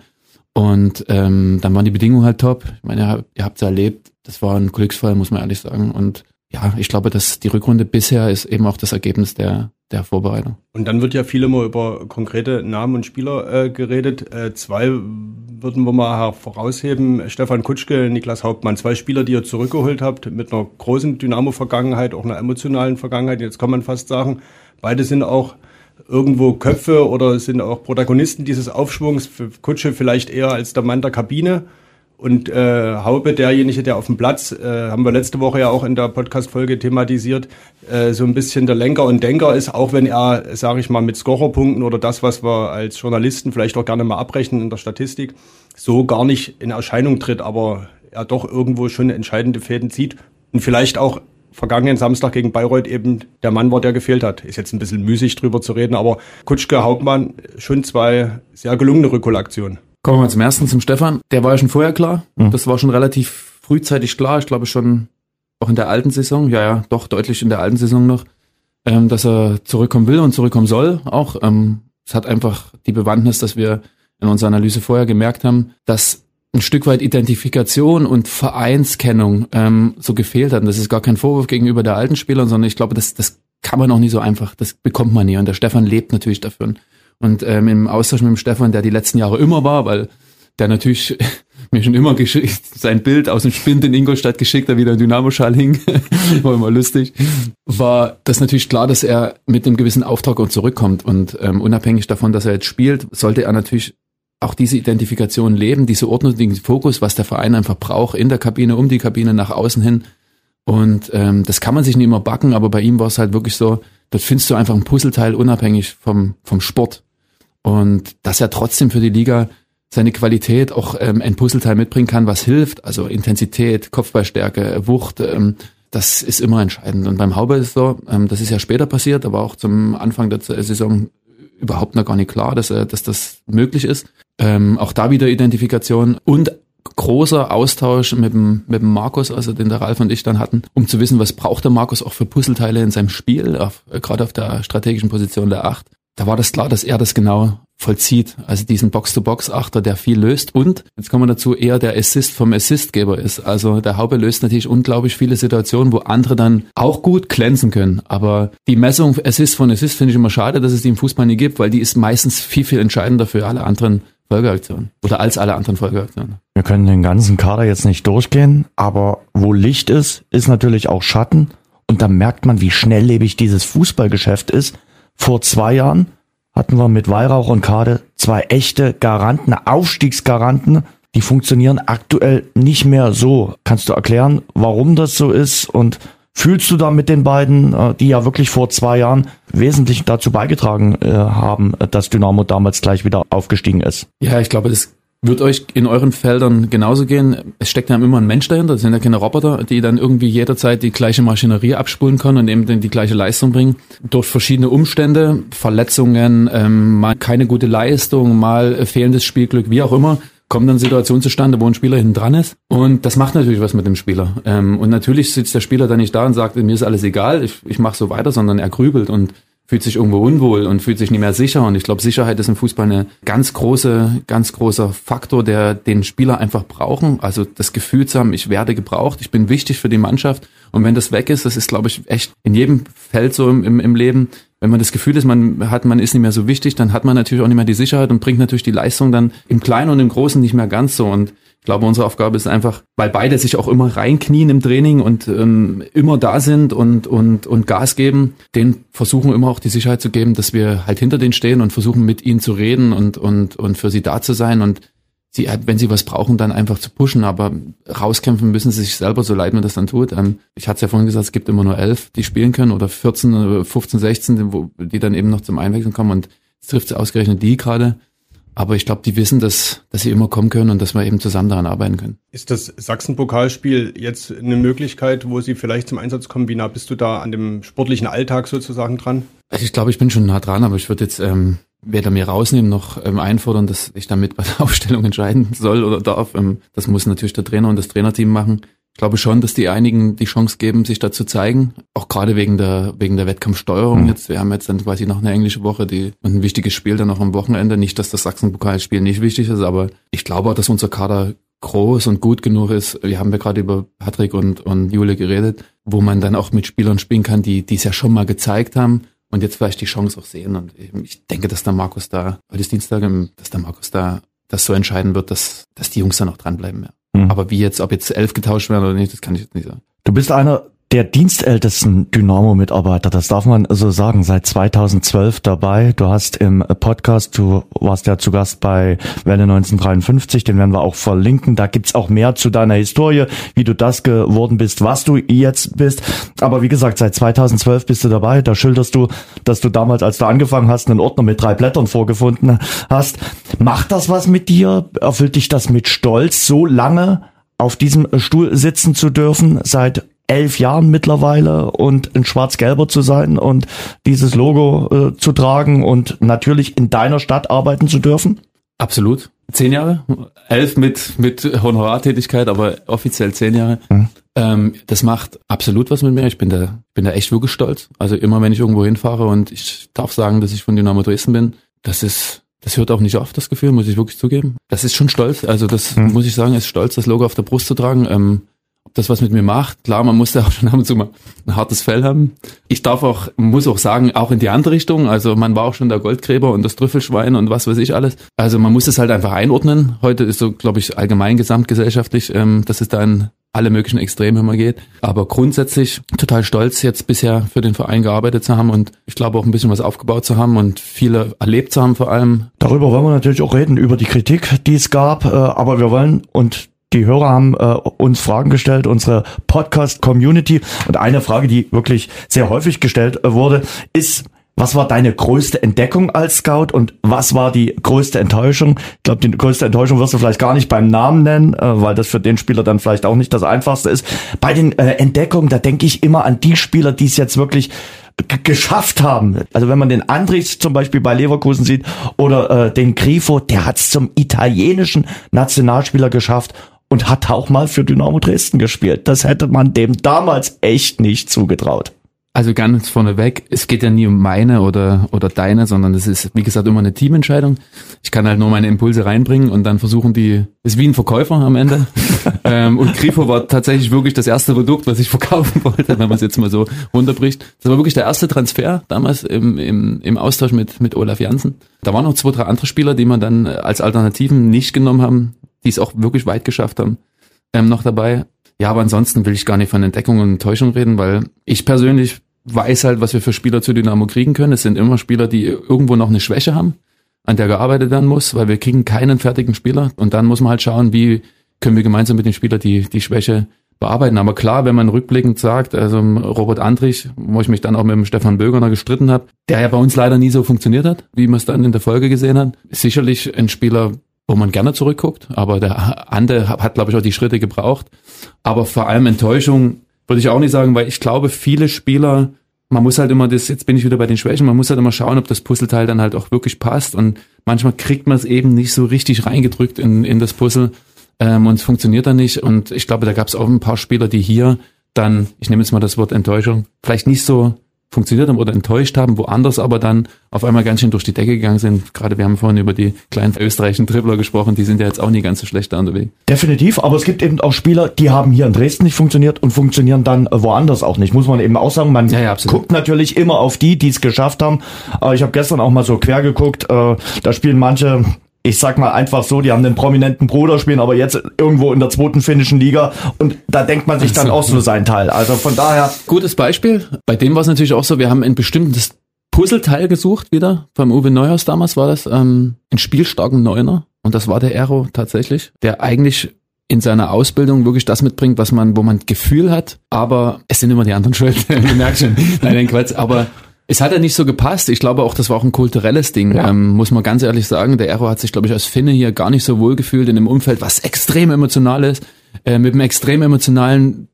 Und ähm, dann waren die Bedingungen halt top. Ich meine, ihr habt es erlebt. Das war ein Glücksfall, muss man ehrlich sagen. Und ja, ich glaube, dass die Rückrunde bisher ist eben auch das Ergebnis der, der Vorbereitung. Und dann wird ja viel immer über konkrete Namen und Spieler äh, geredet. Äh, zwei würden wir mal vorausheben. Stefan Kutschke, Niklas Hauptmann. Zwei Spieler, die ihr zurückgeholt habt mit einer großen Dynamo-Vergangenheit, auch einer emotionalen Vergangenheit. Jetzt kann man fast sagen, beide sind auch irgendwo Köpfe oder sind auch Protagonisten dieses Aufschwungs. Kutsche vielleicht eher als der Mann der Kabine. Und äh, Haube, derjenige, der auf dem Platz, äh, haben wir letzte Woche ja auch in der Podcast-Folge thematisiert, äh, so ein bisschen der Lenker und Denker ist, auch wenn er, sage ich mal, mit Scorerpunkten oder das, was wir als Journalisten vielleicht auch gerne mal abrechnen in der Statistik, so gar nicht in Erscheinung tritt, aber er doch irgendwo schon entscheidende Fäden zieht und vielleicht auch vergangenen Samstag gegen Bayreuth eben der Mann war, der gefehlt hat. Ist jetzt ein bisschen müßig drüber zu reden, aber Kutschke, Hauptmann, schon zwei sehr gelungene Rückholaktionen. Kommen wir mal zum ersten, zum Stefan. Der war ja schon vorher klar. Mhm. Das war schon relativ frühzeitig klar. Ich glaube schon auch in der alten Saison. Ja, ja, doch deutlich in der alten Saison noch, ähm, dass er zurückkommen will und zurückkommen soll. Auch ähm, es hat einfach die Bewandtnis, dass wir in unserer Analyse vorher gemerkt haben, dass ein Stück weit Identifikation und Vereinskennung ähm, so gefehlt hat. Und das ist gar kein Vorwurf gegenüber der alten Spieler, sondern ich glaube, das, das kann man auch nie so einfach. Das bekommt man nie. Und der Stefan lebt natürlich dafür. Und ähm, im Austausch mit dem Stefan, der die letzten Jahre immer war, weil der natürlich mir schon immer sein Bild aus dem Spind in Ingolstadt geschickt, da wieder ein Dynamoschal hing, war immer lustig, war das natürlich klar, dass er mit einem gewissen Auftrag und zurückkommt. Und ähm, unabhängig davon, dass er jetzt spielt, sollte er natürlich auch diese Identifikation leben, diese Ordnung, diesen Fokus, was der Verein einfach braucht, in der Kabine, um die Kabine, nach außen hin. Und ähm, das kann man sich nicht immer backen, aber bei ihm war es halt wirklich so, dort findest du einfach ein Puzzleteil unabhängig vom, vom Sport. Und dass er trotzdem für die Liga seine Qualität auch ähm, ein Puzzleteil mitbringen kann, was hilft, also Intensität, Kopfballstärke, Wucht, ähm, das ist immer entscheidend. Und beim Haube ist so, ähm, das ist ja später passiert, aber auch zum Anfang der Saison überhaupt noch gar nicht klar, dass, äh, dass das möglich ist. Ähm, auch da wieder Identifikation und großer Austausch mit dem, mit dem Markus, also den der Ralf und ich dann hatten, um zu wissen, was braucht der Markus auch für Puzzleteile in seinem Spiel, auf, äh, gerade auf der strategischen Position der Acht da war das klar, dass er das genau vollzieht. Also diesen Box-to-Box-Achter, der viel löst und, jetzt kommen wir dazu, eher der Assist vom Assistgeber ist. Also der Haube löst natürlich unglaublich viele Situationen, wo andere dann auch gut glänzen können. Aber die Messung Assist von Assist finde ich immer schade, dass es die im Fußball nie gibt, weil die ist meistens viel, viel entscheidender für alle anderen Folgeaktionen. Oder als alle anderen Folgeaktionen. Wir können den ganzen Kader jetzt nicht durchgehen, aber wo Licht ist, ist natürlich auch Schatten. Und da merkt man, wie schnelllebig dieses Fußballgeschäft ist vor zwei Jahren hatten wir mit Weihrauch und Kade zwei echte Garanten, Aufstiegsgaranten. Die funktionieren aktuell nicht mehr so. Kannst du erklären, warum das so ist? Und fühlst du da mit den beiden, äh, die ja wirklich vor zwei Jahren wesentlich dazu beigetragen äh, haben, dass Dynamo damals gleich wieder aufgestiegen ist? Ja, ich glaube, das wird euch in euren Feldern genauso gehen? Es steckt ja immer ein Mensch dahinter, das sind ja keine Roboter, die dann irgendwie jederzeit die gleiche Maschinerie abspulen können und eben die gleiche Leistung bringen. Durch verschiedene Umstände, Verletzungen, ähm, mal keine gute Leistung, mal fehlendes Spielglück, wie auch immer, kommen dann Situationen zustande, wo ein Spieler hinten dran ist. Und das macht natürlich was mit dem Spieler. Ähm, und natürlich sitzt der Spieler dann nicht da und sagt, mir ist alles egal, ich, ich mache so weiter, sondern er grübelt und fühlt sich irgendwo unwohl und fühlt sich nicht mehr sicher. Und ich glaube, Sicherheit ist im Fußball eine ganz große, ganz großer Faktor, der den Spieler einfach brauchen. Also das Gefühl zu haben, ich werde gebraucht, ich bin wichtig für die Mannschaft. Und wenn das weg ist, das ist, glaube ich, echt in jedem Feld so im, im, im Leben, wenn man das Gefühl ist, man hat, man ist nicht mehr so wichtig, dann hat man natürlich auch nicht mehr die Sicherheit und bringt natürlich die Leistung dann im Kleinen und im Großen nicht mehr ganz so. Und ich glaube, unsere Aufgabe ist einfach, weil beide sich auch immer reinknien im Training und ähm, immer da sind und, und, und Gas geben, den versuchen immer auch die Sicherheit zu geben, dass wir halt hinter denen stehen und versuchen mit ihnen zu reden und, und, und für sie da zu sein und sie, wenn sie was brauchen, dann einfach zu pushen, aber rauskämpfen müssen sie sich selber, so leid man das dann tut. Ähm, ich hatte es ja vorhin gesagt, es gibt immer nur elf, die spielen können oder 14, 15, 16, wo, die dann eben noch zum Einwechseln kommen und es trifft ausgerechnet die gerade. Aber ich glaube, die wissen, dass, dass sie immer kommen können und dass wir eben zusammen daran arbeiten können. Ist das Sachsen-Pokalspiel jetzt eine Möglichkeit, wo sie vielleicht zum Einsatz kommen? Wie nah bist du da an dem sportlichen Alltag sozusagen dran? Also ich glaube, ich bin schon nah dran, aber ich würde jetzt ähm, weder mir rausnehmen noch ähm, einfordern, dass ich damit bei der Aufstellung entscheiden soll oder darf. Ähm, das muss natürlich der Trainer und das Trainerteam machen. Ich glaube schon, dass die einigen die Chance geben, sich da zu zeigen. Auch gerade wegen der, wegen der Wettkampfsteuerung. Mhm. Jetzt, wir haben jetzt dann quasi noch eine englische Woche, die, und ein wichtiges Spiel dann noch am Wochenende. Nicht, dass das Sachsen-Pokalspiel nicht wichtig ist, aber ich glaube auch, dass unser Kader groß und gut genug ist. Wir haben ja gerade über Patrick und, und Jule geredet, wo man dann auch mit Spielern spielen kann, die, die es ja schon mal gezeigt haben und jetzt vielleicht die Chance auch sehen. Und ich denke, dass der Markus da, heute ist Dienstag, dass der Markus da das so entscheiden wird, dass, dass die Jungs da noch dranbleiben. Ja. Mhm. Aber wie jetzt, ob jetzt elf getauscht werden oder nicht, das kann ich jetzt nicht sagen. Du bist einer der dienstältesten Dynamo-Mitarbeiter, das darf man so sagen, seit 2012 dabei. Du hast im Podcast, du warst ja zu Gast bei Welle 1953, den werden wir auch verlinken. Da gibt's auch mehr zu deiner Historie, wie du das geworden bist, was du jetzt bist. Aber wie gesagt, seit 2012 bist du dabei. Da schilderst du, dass du damals, als du angefangen hast, einen Ordner mit drei Blättern vorgefunden hast. Macht das was mit dir? Erfüllt dich das mit Stolz, so lange auf diesem Stuhl sitzen zu dürfen, seit elf Jahren mittlerweile und ein schwarz-gelber zu sein und dieses Logo äh, zu tragen und natürlich in deiner Stadt arbeiten zu dürfen? Absolut. Zehn Jahre, elf mit, mit Honorartätigkeit, aber offiziell zehn Jahre. Mhm. Ähm, das macht absolut was mit mir. Ich bin da, bin da echt wirklich stolz. Also immer wenn ich irgendwo hinfahre und ich darf sagen, dass ich von Dynamo Dresden bin, das ist, das hört auch nicht auf, das Gefühl, muss ich wirklich zugeben. Das ist schon stolz. Also das mhm. muss ich sagen, ist stolz, das Logo auf der Brust zu tragen. Ähm, das was mit mir macht. Klar, man muss ja auch schon ab und zu mal ein hartes Fell haben. Ich darf auch, muss auch sagen, auch in die andere Richtung. Also man war auch schon der Goldgräber und das Trüffelschwein und was weiß ich alles. Also man muss es halt einfach einordnen. Heute ist so, glaube ich, allgemein gesamtgesellschaftlich, ähm, dass es da in alle möglichen Extreme immer geht. Aber grundsätzlich total stolz, jetzt bisher für den Verein gearbeitet zu haben und ich glaube auch ein bisschen was aufgebaut zu haben und viele erlebt zu haben vor allem. Darüber wollen wir natürlich auch reden, über die Kritik, die es gab. Äh, aber wir wollen, und die Hörer haben äh, uns Fragen gestellt, unsere Podcast-Community. Und eine Frage, die wirklich sehr häufig gestellt äh, wurde, ist, was war deine größte Entdeckung als Scout und was war die größte Enttäuschung? Ich glaube, die größte Enttäuschung wirst du vielleicht gar nicht beim Namen nennen, äh, weil das für den Spieler dann vielleicht auch nicht das Einfachste ist. Bei den äh, Entdeckungen, da denke ich immer an die Spieler, die es jetzt wirklich geschafft haben. Also wenn man den Andrich zum Beispiel bei Leverkusen sieht oder äh, den Grifo, der hat es zum italienischen Nationalspieler geschafft und hat auch mal für Dynamo Dresden gespielt. Das hätte man dem damals echt nicht zugetraut. Also ganz vorneweg, es geht ja nie um meine oder, oder deine, sondern es ist, wie gesagt, immer eine Teamentscheidung. Ich kann halt nur meine Impulse reinbringen und dann versuchen die, ist wie ein Verkäufer am Ende. ähm, und Grifo war tatsächlich wirklich das erste Produkt, was ich verkaufen wollte, wenn man es jetzt mal so runterbricht. Das war wirklich der erste Transfer damals im, im, im Austausch mit, mit Olaf Janssen. Da waren noch zwei, drei andere Spieler, die man dann als Alternativen nicht genommen haben die es auch wirklich weit geschafft haben, ähm, noch dabei. Ja, aber ansonsten will ich gar nicht von Entdeckung und Enttäuschung reden, weil ich persönlich weiß halt, was wir für Spieler zu Dynamo kriegen können. Es sind immer Spieler, die irgendwo noch eine Schwäche haben, an der gearbeitet werden muss, weil wir kriegen keinen fertigen Spieler und dann muss man halt schauen, wie können wir gemeinsam mit den Spielern die, die Schwäche bearbeiten. Aber klar, wenn man rückblickend sagt, also Robert Andrich, wo ich mich dann auch mit dem Stefan Bögerner gestritten habe, der ja bei uns leider nie so funktioniert hat, wie man es dann in der Folge gesehen hat, ist sicherlich ein Spieler, wo man gerne zurückguckt, aber der Ande hat, glaube ich, auch die Schritte gebraucht. Aber vor allem Enttäuschung würde ich auch nicht sagen, weil ich glaube, viele Spieler, man muss halt immer das, jetzt bin ich wieder bei den Schwächen, man muss halt immer schauen, ob das Puzzleteil dann halt auch wirklich passt. Und manchmal kriegt man es eben nicht so richtig reingedrückt in, in das Puzzle ähm, und es funktioniert dann nicht. Und ich glaube, da gab es auch ein paar Spieler, die hier dann, ich nehme jetzt mal das Wort Enttäuschung, vielleicht nicht so funktioniert haben oder enttäuscht haben, woanders aber dann auf einmal ganz schön durch die Decke gegangen sind. Gerade wir haben vorhin über die kleinen österreichischen Dribbler gesprochen, die sind ja jetzt auch nie ganz so schlecht da unterwegs. Definitiv, aber es gibt eben auch Spieler, die haben hier in Dresden nicht funktioniert und funktionieren dann woanders auch nicht. Muss man eben auch sagen, man ja, ja, guckt natürlich immer auf die, die es geschafft haben. Aber ich habe gestern auch mal so quer geguckt, äh, da spielen manche ich sag mal einfach so, die haben einen prominenten Bruder, spielen aber jetzt irgendwo in der zweiten finnischen Liga und da denkt man sich dann auch so sein Teil. Also von daher. Gutes Beispiel. Bei dem war es natürlich auch so, wir haben ein bestimmtes Puzzleteil gesucht wieder. Beim Uwe Neuhaus damals war das ähm, ein spielstarken Neuner und das war der Aero tatsächlich, der eigentlich in seiner Ausbildung wirklich das mitbringt, was man, wo man Gefühl hat, aber es sind immer die anderen schuld. du merkst schon. Nein, Quatsch. Aber es hat ja nicht so gepasst. Ich glaube auch, das war auch ein kulturelles Ding, ja. ähm, muss man ganz ehrlich sagen. Der Ero hat sich, glaube ich, als Finne hier gar nicht so wohl gefühlt in einem Umfeld, was extrem emotional ist, äh, mit einem extrem emotionalen,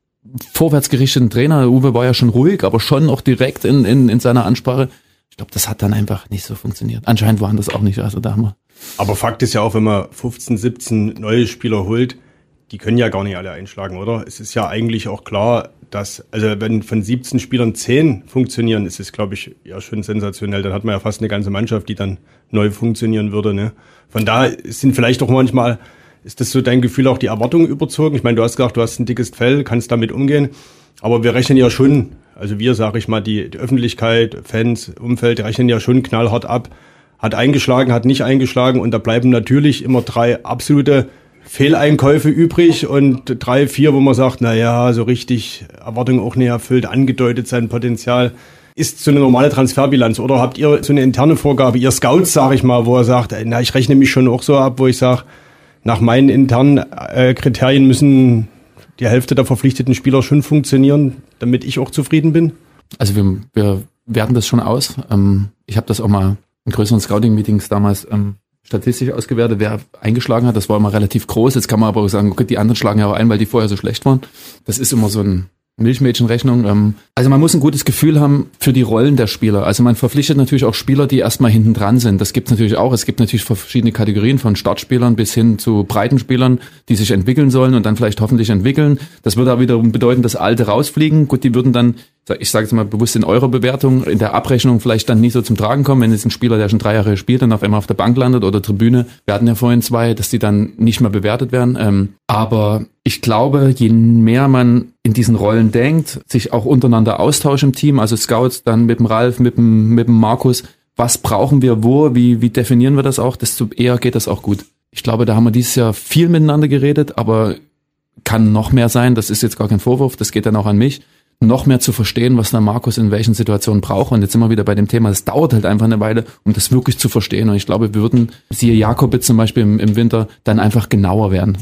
vorwärtsgerichteten Trainer. Uwe war ja schon ruhig, aber schon auch direkt in, in, in seiner Ansprache. Ich glaube, das hat dann einfach nicht so funktioniert. Anscheinend waren das auch nicht, also da haben wir. Aber Fakt ist ja auch, wenn man 15, 17 neue Spieler holt, die können ja gar nicht alle einschlagen, oder? Es ist ja eigentlich auch klar, dass, also wenn von 17 Spielern 10 funktionieren, ist es, glaube ich, ja schon sensationell. Dann hat man ja fast eine ganze Mannschaft, die dann neu funktionieren würde. Ne? Von da sind vielleicht auch manchmal, ist das so dein Gefühl, auch die Erwartungen überzogen? Ich meine, du hast gesagt, du hast ein dickes Fell, kannst damit umgehen. Aber wir rechnen ja schon, also wir, sage ich mal, die, die Öffentlichkeit, Fans, Umfeld, rechnen ja schon knallhart ab. Hat eingeschlagen, hat nicht eingeschlagen und da bleiben natürlich immer drei absolute Fehleinkäufe übrig und drei, vier, wo man sagt, na ja, so richtig Erwartungen auch nicht erfüllt, angedeutet sein Potenzial. Ist so eine normale Transferbilanz oder habt ihr so eine interne Vorgabe, ihr Scouts, sage ich mal, wo er sagt, na, ich rechne mich schon auch so ab, wo ich sage, nach meinen internen äh, Kriterien müssen die Hälfte der verpflichteten Spieler schon funktionieren, damit ich auch zufrieden bin? Also wir, wir werten das schon aus. Ähm, ich habe das auch mal in größeren Scouting-Meetings damals ähm, statistisch ausgewertet, wer eingeschlagen hat. Das war immer relativ groß. Jetzt kann man aber auch sagen, okay, die anderen schlagen ja auch ein, weil die vorher so schlecht waren. Das ist immer so ein Milchmädchenrechnung. Ähm, also man muss ein gutes Gefühl haben für die Rollen der Spieler. Also man verpflichtet natürlich auch Spieler, die erstmal hinten dran sind. Das gibt es natürlich auch. Es gibt natürlich verschiedene Kategorien von Startspielern bis hin zu Breitenspielern, die sich entwickeln sollen und dann vielleicht hoffentlich entwickeln. Das würde auch wiederum bedeuten, dass alte rausfliegen. Gut, die würden dann ich sage jetzt mal bewusst in eurer Bewertung, in der Abrechnung vielleicht dann nicht so zum Tragen kommen, wenn jetzt ein Spieler, der schon drei Jahre spielt, dann auf einmal auf der Bank landet oder Tribüne. Wir hatten ja vorhin zwei, dass die dann nicht mehr bewertet werden. Ähm, aber ich glaube, je mehr man in diesen Rollen denkt, sich auch untereinander austauscht im Team, also Scouts dann mit dem Ralf, mit dem, mit dem Markus, was brauchen wir wo, wie, wie definieren wir das auch, desto eher geht das auch gut. Ich glaube, da haben wir dieses Jahr viel miteinander geredet, aber kann noch mehr sein. Das ist jetzt gar kein Vorwurf, das geht dann auch an mich noch mehr zu verstehen, was der Markus in welchen Situationen braucht. Und jetzt sind wir wieder bei dem Thema, es dauert halt einfach eine Weile, um das wirklich zu verstehen. Und ich glaube, wir würden, siehe Jakobitz zum Beispiel im, im Winter, dann einfach genauer werden.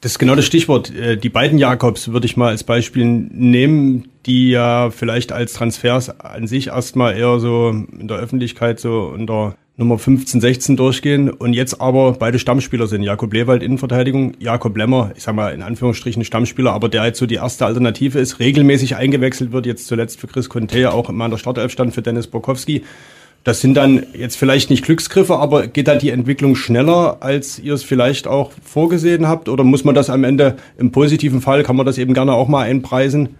Das ist genau das Stichwort. Äh, die beiden Jakobs würde ich mal als Beispiel nehmen, die ja vielleicht als Transfers an sich erstmal eher so in der Öffentlichkeit so unter Nummer 15, 16 durchgehen und jetzt aber beide Stammspieler sind. Jakob Lewald Innenverteidigung, Jakob Lemmer, ich sag mal in Anführungsstrichen Stammspieler, aber der jetzt so die erste Alternative ist, regelmäßig eingewechselt wird, jetzt zuletzt für Chris Conte, auch immer an der Startelf stand für Dennis Borkowski. Das sind dann jetzt vielleicht nicht Glücksgriffe, aber geht da die Entwicklung schneller, als ihr es vielleicht auch vorgesehen habt? Oder muss man das am Ende im positiven Fall, kann man das eben gerne auch mal einpreisen?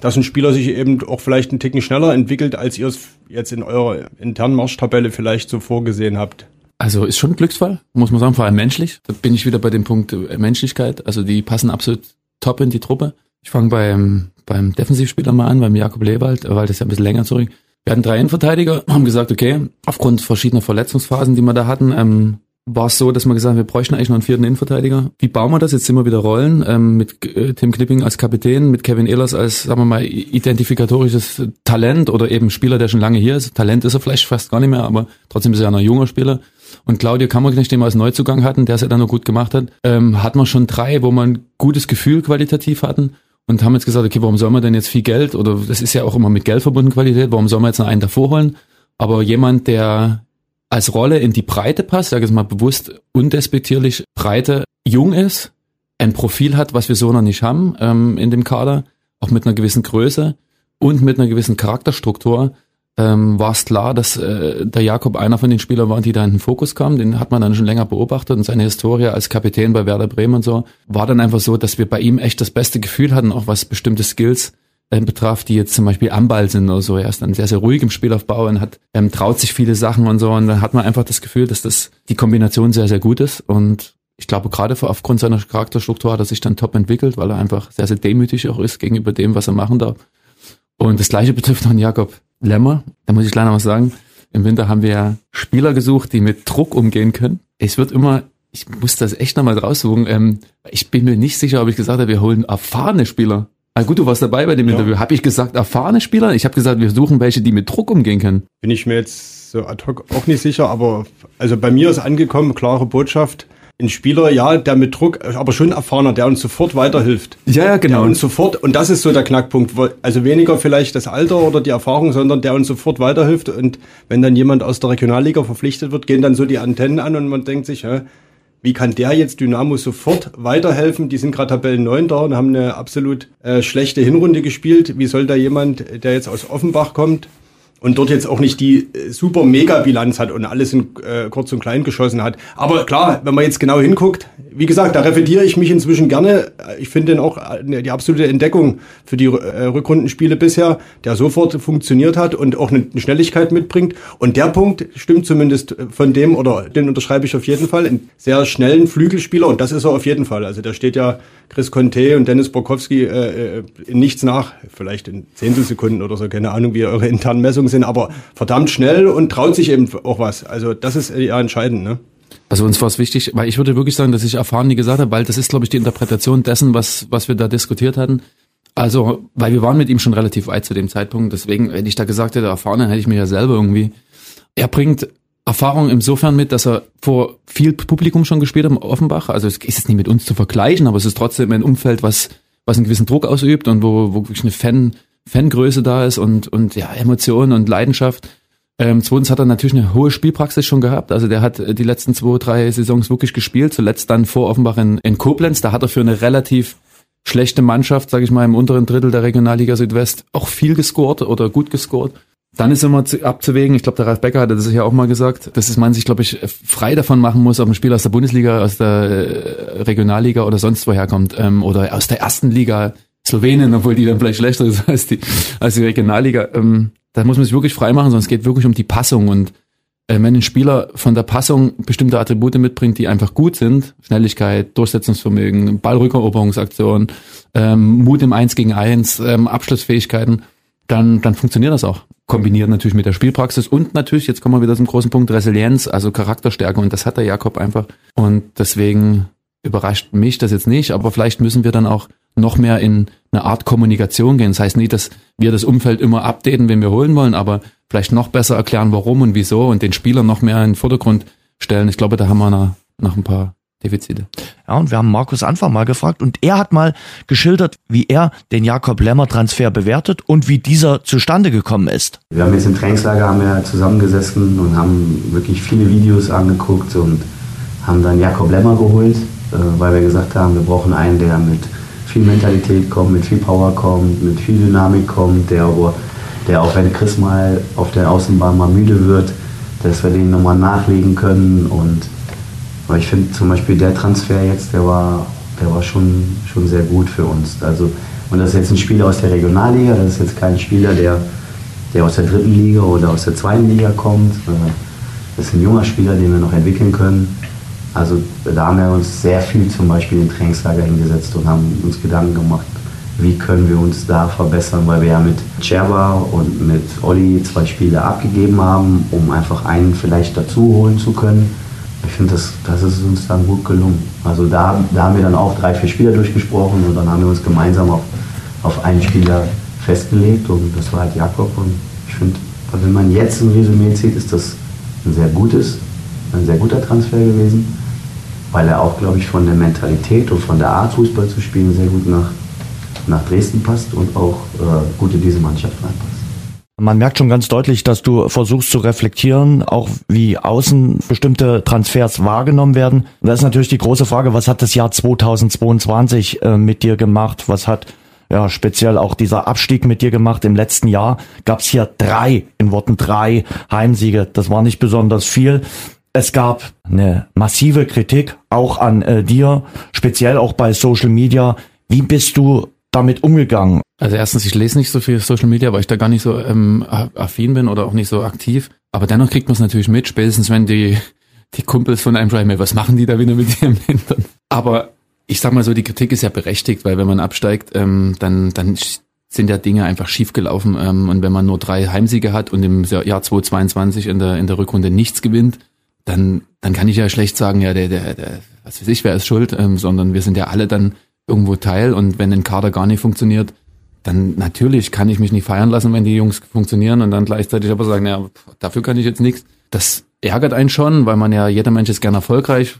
Dass ein Spieler sich eben auch vielleicht einen Ticken schneller entwickelt, als ihr es jetzt in eurer internen Marschtabelle vielleicht so vorgesehen habt? Also ist schon ein Glücksfall, muss man sagen, vor allem menschlich. Da bin ich wieder bei dem Punkt äh, Menschlichkeit. Also die passen absolut top in die Truppe. Ich fange beim, beim Defensivspieler mal an, beim Jakob Lewald, weil das ja ein bisschen länger zurück. Wir hatten drei Innenverteidiger, haben gesagt, okay, aufgrund verschiedener Verletzungsphasen, die wir da hatten, ähm, war es so, dass wir gesagt haben, wir bräuchten eigentlich noch einen vierten Innenverteidiger. Wie bauen wir das? Jetzt sind wir wieder Rollen ähm, mit äh, Tim Knipping als Kapitän, mit Kevin Ehlers als, sagen wir mal, identifikatorisches Talent oder eben Spieler, der schon lange hier ist. Talent ist er vielleicht fast gar nicht mehr, aber trotzdem ist er ja ein junger Spieler. Und Claudio Kammerknecht, den wir als Neuzugang hatten, der es ja dann noch gut gemacht hat, ähm, hat man schon drei, wo man ein gutes Gefühl qualitativ hatten und haben jetzt gesagt, okay, warum soll man denn jetzt viel Geld oder das ist ja auch immer mit Geld verbunden Qualität, warum soll man jetzt noch einen davor holen? Aber jemand, der als Rolle in die Breite passt, sage ich mal bewusst undespektierlich Breite jung ist, ein Profil hat, was wir so noch nicht haben ähm, in dem Kader, auch mit einer gewissen Größe und mit einer gewissen Charakterstruktur, ähm, war es klar, dass äh, der Jakob einer von den Spielern war, die da in den Fokus kam. Den hat man dann schon länger beobachtet und seine Historie als Kapitän bei Werder Bremen und so war dann einfach so, dass wir bei ihm echt das beste Gefühl hatten, auch was bestimmte Skills äh, betraf, die jetzt zum Beispiel am Ball sind oder so. Er ist dann sehr, sehr ruhig im Spielaufbau und hat, ähm, traut sich viele Sachen und so. Und dann hat man einfach das Gefühl, dass das die Kombination sehr, sehr gut ist. Und ich glaube, gerade aufgrund seiner Charakterstruktur hat er sich dann top entwickelt, weil er einfach sehr, sehr demütig auch ist gegenüber dem, was er machen darf. Und das gleiche betrifft noch Jakob Lemmer. Da muss ich leider was sagen. Im Winter haben wir Spieler gesucht, die mit Druck umgehen können. Es wird immer, ich muss das echt nochmal raussuchen. Ähm, ich bin mir nicht sicher, ob ich gesagt habe, wir holen erfahrene Spieler. Ah, gut, du warst dabei bei dem ja. Interview. Habe ich gesagt, erfahrene Spieler? Ich habe gesagt, wir suchen welche, die mit Druck umgehen können. Bin ich mir jetzt so ad hoc auch nicht sicher, aber also bei mir ist angekommen, klare Botschaft. Ein Spieler, ja, der mit Druck, aber schon erfahrener, der uns sofort weiterhilft. Ja, ja, genau. Der uns sofort, und das ist so der Knackpunkt, also weniger vielleicht das Alter oder die Erfahrung, sondern der uns sofort weiterhilft. Und wenn dann jemand aus der Regionalliga verpflichtet wird, gehen dann so die Antennen an und man denkt sich, hä, wie kann der jetzt Dynamo sofort weiterhelfen? Die sind gerade Tabellen 9 da und haben eine absolut äh, schlechte Hinrunde gespielt. Wie soll da jemand, der jetzt aus Offenbach kommt, und dort jetzt auch nicht die äh, super Mega-Bilanz hat und alles in äh, kurz und klein geschossen hat. Aber klar, wenn man jetzt genau hinguckt, wie gesagt, da revidiere ich mich inzwischen gerne. Ich finde den auch äh, die absolute Entdeckung für die äh, Rückrundenspiele bisher, der sofort funktioniert hat und auch eine, Schnelligkeit mitbringt. Und der Punkt stimmt zumindest von dem, oder den unterschreibe ich auf jeden Fall, einen sehr schnellen Flügelspieler und das ist er auf jeden Fall. Also da steht ja Chris Conte und Dennis Borkowski äh, in nichts nach, vielleicht in Zehntelsekunden oder so, keine Ahnung, wie eure internen Messungen sind, aber verdammt schnell und traut sich eben auch was. Also das ist ja entscheidend, ne? Also uns war es wichtig, weil ich würde wirklich sagen, dass ich erfahren nie gesagt habe, weil das ist, glaube ich, die Interpretation dessen, was, was wir da diskutiert hatten. Also, weil wir waren mit ihm schon relativ weit zu dem Zeitpunkt, deswegen, wenn ich da gesagt hätte, erfahren, dann hätte ich mir ja selber irgendwie. Er bringt Erfahrung insofern mit, dass er vor viel Publikum schon gespielt hat, Offenbach. Also es ist jetzt nicht mit uns zu vergleichen, aber es ist trotzdem ein Umfeld, was, was einen gewissen Druck ausübt und wo, wo wirklich eine Fan, Fangröße da ist und, und ja, Emotionen und Leidenschaft. Ähm, zweitens hat er natürlich eine hohe Spielpraxis schon gehabt. Also der hat die letzten zwei, drei Saisons wirklich gespielt. Zuletzt dann vor Offenbach in, in Koblenz. Da hat er für eine relativ schlechte Mannschaft, sage ich mal, im unteren Drittel der Regionalliga Südwest auch viel gescored oder gut gescored. Dann ist immer zu, abzuwägen, ich glaube, der Ralf Becker hatte das ja auch mal gesagt, dass man sich, glaube ich, frei davon machen muss, ob ein Spieler aus der Bundesliga, aus der äh, Regionalliga oder sonst woher kommt ähm, oder aus der ersten Liga Slowenien, obwohl die dann vielleicht schlechter ist als die, als die Regionalliga. Ähm, da muss man sich wirklich frei machen, sondern es geht wirklich um die Passung und äh, wenn ein Spieler von der Passung bestimmte Attribute mitbringt, die einfach gut sind, Schnelligkeit, Durchsetzungsvermögen, Ballrückeroberungsaktion, ähm, Mut im Eins gegen Eins, ähm, Abschlussfähigkeiten, dann, dann funktioniert das auch. Kombiniert natürlich mit der Spielpraxis und natürlich, jetzt kommen wir wieder zum großen Punkt, Resilienz, also Charakterstärke und das hat der Jakob einfach. Und deswegen überrascht mich das jetzt nicht, aber vielleicht müssen wir dann auch noch mehr in eine Art Kommunikation gehen. Das heißt nicht, dass wir das Umfeld immer updaten, wenn wir holen wollen, aber vielleicht noch besser erklären, warum und wieso und den Spieler noch mehr in den Vordergrund stellen. Ich glaube, da haben wir noch, noch ein paar Defizite. Ja, und wir haben Markus Anfang mal gefragt und er hat mal geschildert, wie er den Jakob Lemmer Transfer bewertet und wie dieser zustande gekommen ist. Wir haben jetzt im Trainingslager haben wir zusammengesessen und haben wirklich viele Videos angeguckt und haben dann Jakob Lemmer geholt, äh, weil wir gesagt haben, wir brauchen einen, der mit viel Mentalität kommt, mit viel Power kommt, mit viel Dynamik kommt, der, der auch wenn Chris mal auf der Außenbahn mal müde wird, dass wir den nochmal nachlegen können und aber ich finde zum Beispiel der Transfer jetzt, der war, der war schon, schon sehr gut für uns. Also, und das ist jetzt ein Spieler aus der Regionalliga, das ist jetzt kein Spieler, der, der aus der dritten Liga oder aus der zweiten Liga kommt. Das ist ein junger Spieler, den wir noch entwickeln können. Also da haben wir uns sehr viel zum Beispiel in Trainingslager hingesetzt und haben uns Gedanken gemacht, wie können wir uns da verbessern, weil wir ja mit Cherba und mit Olli zwei Spiele abgegeben haben, um einfach einen vielleicht dazu holen zu können ich finde, das, das ist uns dann gut gelungen. Also da, da haben wir dann auch drei, vier Spieler durchgesprochen und dann haben wir uns gemeinsam auf, auf einen Spieler festgelegt und das war halt Jakob. Und ich finde, wenn man jetzt ein Resümee zieht, ist das ein sehr gutes, ein sehr guter Transfer gewesen, weil er auch, glaube ich, von der Mentalität und von der Art, Fußball zu spielen, sehr gut nach, nach Dresden passt und auch äh, gut in diese Mannschaft reinpasst. Man merkt schon ganz deutlich, dass du versuchst zu reflektieren, auch wie außen bestimmte Transfers wahrgenommen werden. Das ist natürlich die große Frage, was hat das Jahr 2022 äh, mit dir gemacht? Was hat ja speziell auch dieser Abstieg mit dir gemacht? Im letzten Jahr gab es hier drei, in Worten drei Heimsiege. Das war nicht besonders viel. Es gab eine massive Kritik auch an äh, dir, speziell auch bei Social Media. Wie bist du damit umgegangen? Also erstens, ich lese nicht so viel Social Media, weil ich da gar nicht so ähm, affin bin oder auch nicht so aktiv. Aber dennoch kriegt man es natürlich mit, spätestens wenn die, die Kumpels von einem schreiben, was machen die da wieder mit ihrem Hintern? Aber ich sag mal so, die Kritik ist ja berechtigt, weil wenn man absteigt, ähm, dann, dann sind ja Dinge einfach schiefgelaufen. Ähm, und wenn man nur drei Heimsiege hat und im Jahr 2022 in der, in der Rückrunde nichts gewinnt, dann, dann kann ich ja schlecht sagen, ja, der, der, der was weiß ich, wer ist schuld, ähm, sondern wir sind ja alle dann irgendwo Teil und wenn ein Kader gar nicht funktioniert, dann natürlich kann ich mich nicht feiern lassen, wenn die Jungs funktionieren und dann gleichzeitig aber sagen, ja, dafür kann ich jetzt nichts. Das ärgert einen schon, weil man ja, jeder Mensch ist gern erfolgreich.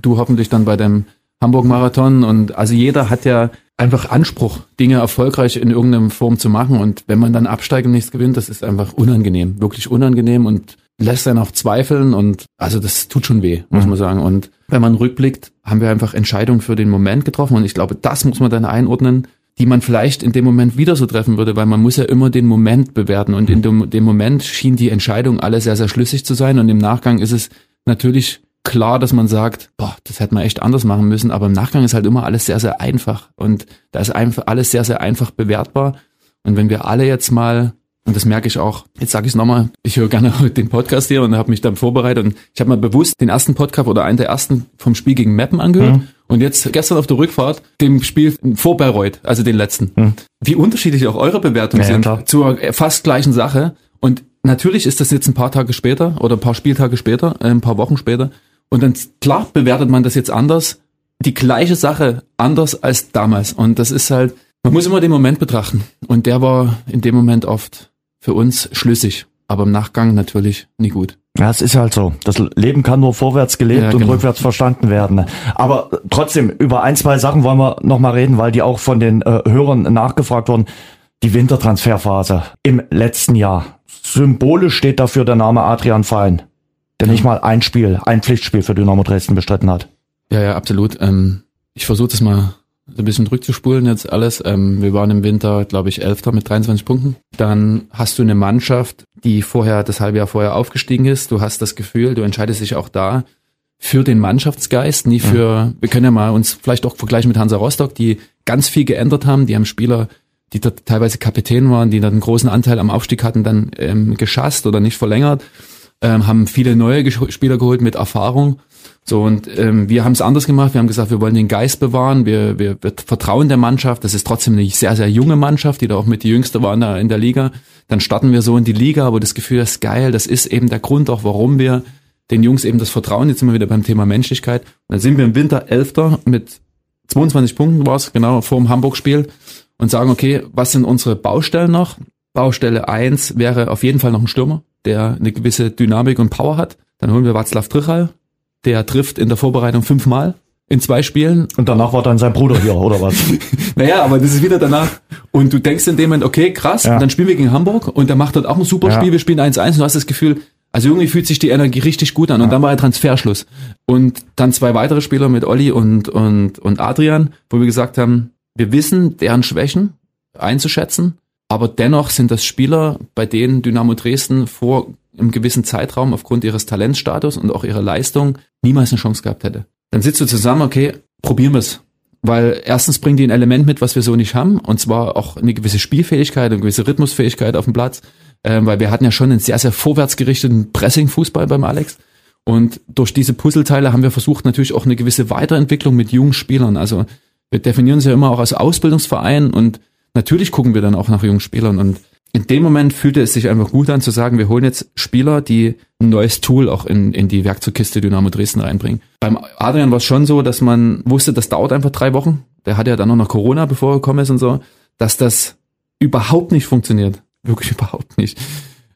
Du hoffentlich dann bei dem Hamburg-Marathon und also jeder hat ja einfach Anspruch, Dinge erfolgreich in irgendeiner Form zu machen und wenn man dann absteigt und nichts gewinnt, das ist einfach unangenehm, wirklich unangenehm und lässt dann auch zweifeln und also das tut schon weh, muss mhm. man sagen. Und wenn man rückblickt, haben wir einfach Entscheidungen für den Moment getroffen und ich glaube, das muss man dann einordnen, die man vielleicht in dem Moment wieder so treffen würde, weil man muss ja immer den Moment bewerten und in dem, dem Moment schien die Entscheidung alle sehr, sehr schlüssig zu sein und im Nachgang ist es natürlich klar, dass man sagt, boah, das hätte man echt anders machen müssen, aber im Nachgang ist halt immer alles sehr, sehr einfach und da ist einfach alles sehr, sehr einfach bewertbar und wenn wir alle jetzt mal und das merke ich auch. Jetzt sage ich es nochmal, ich höre gerne den Podcast hier und habe mich dann vorbereitet und ich habe mal bewusst den ersten Podcast oder einen der ersten vom Spiel gegen Meppen angehört mhm. und jetzt gestern auf der Rückfahrt dem Spiel vor Bayreuth, also den letzten. Mhm. Wie unterschiedlich auch eure Bewertungen ja, sind klar. zur fast gleichen Sache und natürlich ist das jetzt ein paar Tage später oder ein paar Spieltage später, äh, ein paar Wochen später und dann klar bewertet man das jetzt anders, die gleiche Sache anders als damals und das ist halt man muss immer den Moment betrachten und der war in dem Moment oft für uns schlüssig, aber im Nachgang natürlich nie gut. Ja, es ist halt so. Das Leben kann nur vorwärts gelebt ja, und genau. rückwärts verstanden werden. Aber trotzdem, über ein, zwei Sachen wollen wir nochmal reden, weil die auch von den äh, Hörern nachgefragt wurden. Die Wintertransferphase im letzten Jahr. Symbolisch steht dafür der Name Adrian Fein, der nicht mal ein Spiel, ein Pflichtspiel für Dynamo Dresden bestritten hat. Ja, ja, absolut. Ähm, ich versuche das mal ein bisschen rückzuspulen jetzt alles. Ähm, wir waren im Winter, glaube ich, Elfter mit 23 Punkten. Dann hast du eine Mannschaft, die vorher, das halbe Jahr vorher aufgestiegen ist. Du hast das Gefühl, du entscheidest dich auch da für den Mannschaftsgeist, nie für, mhm. wir können ja mal uns vielleicht auch vergleichen mit Hansa Rostock, die ganz viel geändert haben. Die haben Spieler, die teilweise Kapitän waren, die dann einen großen Anteil am Aufstieg hatten, dann ähm, geschasst oder nicht verlängert, ähm, haben viele neue Spieler geholt mit Erfahrung so, und ähm, wir haben es anders gemacht. Wir haben gesagt, wir wollen den Geist bewahren. Wir, wir, wir vertrauen der Mannschaft. Das ist trotzdem eine sehr, sehr junge Mannschaft, die da auch mit die jüngste war in der, in der Liga. Dann starten wir so in die Liga, aber das Gefühl, ist geil. Das ist eben der Grund auch, warum wir den Jungs eben das Vertrauen, jetzt sind wir wieder beim Thema Menschlichkeit. Und dann sind wir im Winter Elfter mit 22 Punkten war es, genau, vor dem Hamburg-Spiel und sagen, okay, was sind unsere Baustellen noch? Baustelle eins wäre auf jeden Fall noch ein Stürmer, der eine gewisse Dynamik und Power hat. Dann holen wir Václav Trichal, der trifft in der Vorbereitung fünfmal in zwei Spielen. Und danach war dann sein Bruder hier, oder was? naja, aber das ist wieder danach. Und du denkst in dem Moment, okay, krass, ja. dann spielen wir gegen Hamburg und der macht dort auch ein super ja. Spiel, wir spielen 1-1 und du hast das Gefühl, also irgendwie fühlt sich die Energie richtig gut an und ja. dann war der Transferschluss. Und dann zwei weitere Spieler mit Olli und, und, und Adrian, wo wir gesagt haben, wir wissen deren Schwächen einzuschätzen, aber dennoch sind das Spieler, bei denen Dynamo Dresden vor einem gewissen Zeitraum aufgrund ihres Talentstatus und auch ihrer Leistung niemals eine Chance gehabt hätte. Dann sitzt du zusammen, okay, probieren wir es. Weil erstens bringen die ein Element mit, was wir so nicht haben, und zwar auch eine gewisse Spielfähigkeit, eine gewisse Rhythmusfähigkeit auf dem Platz, ähm, weil wir hatten ja schon einen sehr, sehr vorwärtsgerichteten Pressing-Fußball beim Alex. Und durch diese Puzzleteile haben wir versucht, natürlich auch eine gewisse Weiterentwicklung mit jungen Spielern. Also wir definieren uns ja immer auch als Ausbildungsverein und natürlich gucken wir dann auch nach jungen Spielern. Und in dem Moment fühlte es sich einfach gut an zu sagen, wir holen jetzt Spieler, die ein neues Tool auch in, in die Werkzeugkiste Dynamo Dresden reinbringen. Beim Adrian war es schon so, dass man wusste, das dauert einfach drei Wochen. Der hatte ja dann noch noch Corona, bevor er gekommen ist und so, dass das überhaupt nicht funktioniert. Wirklich überhaupt nicht.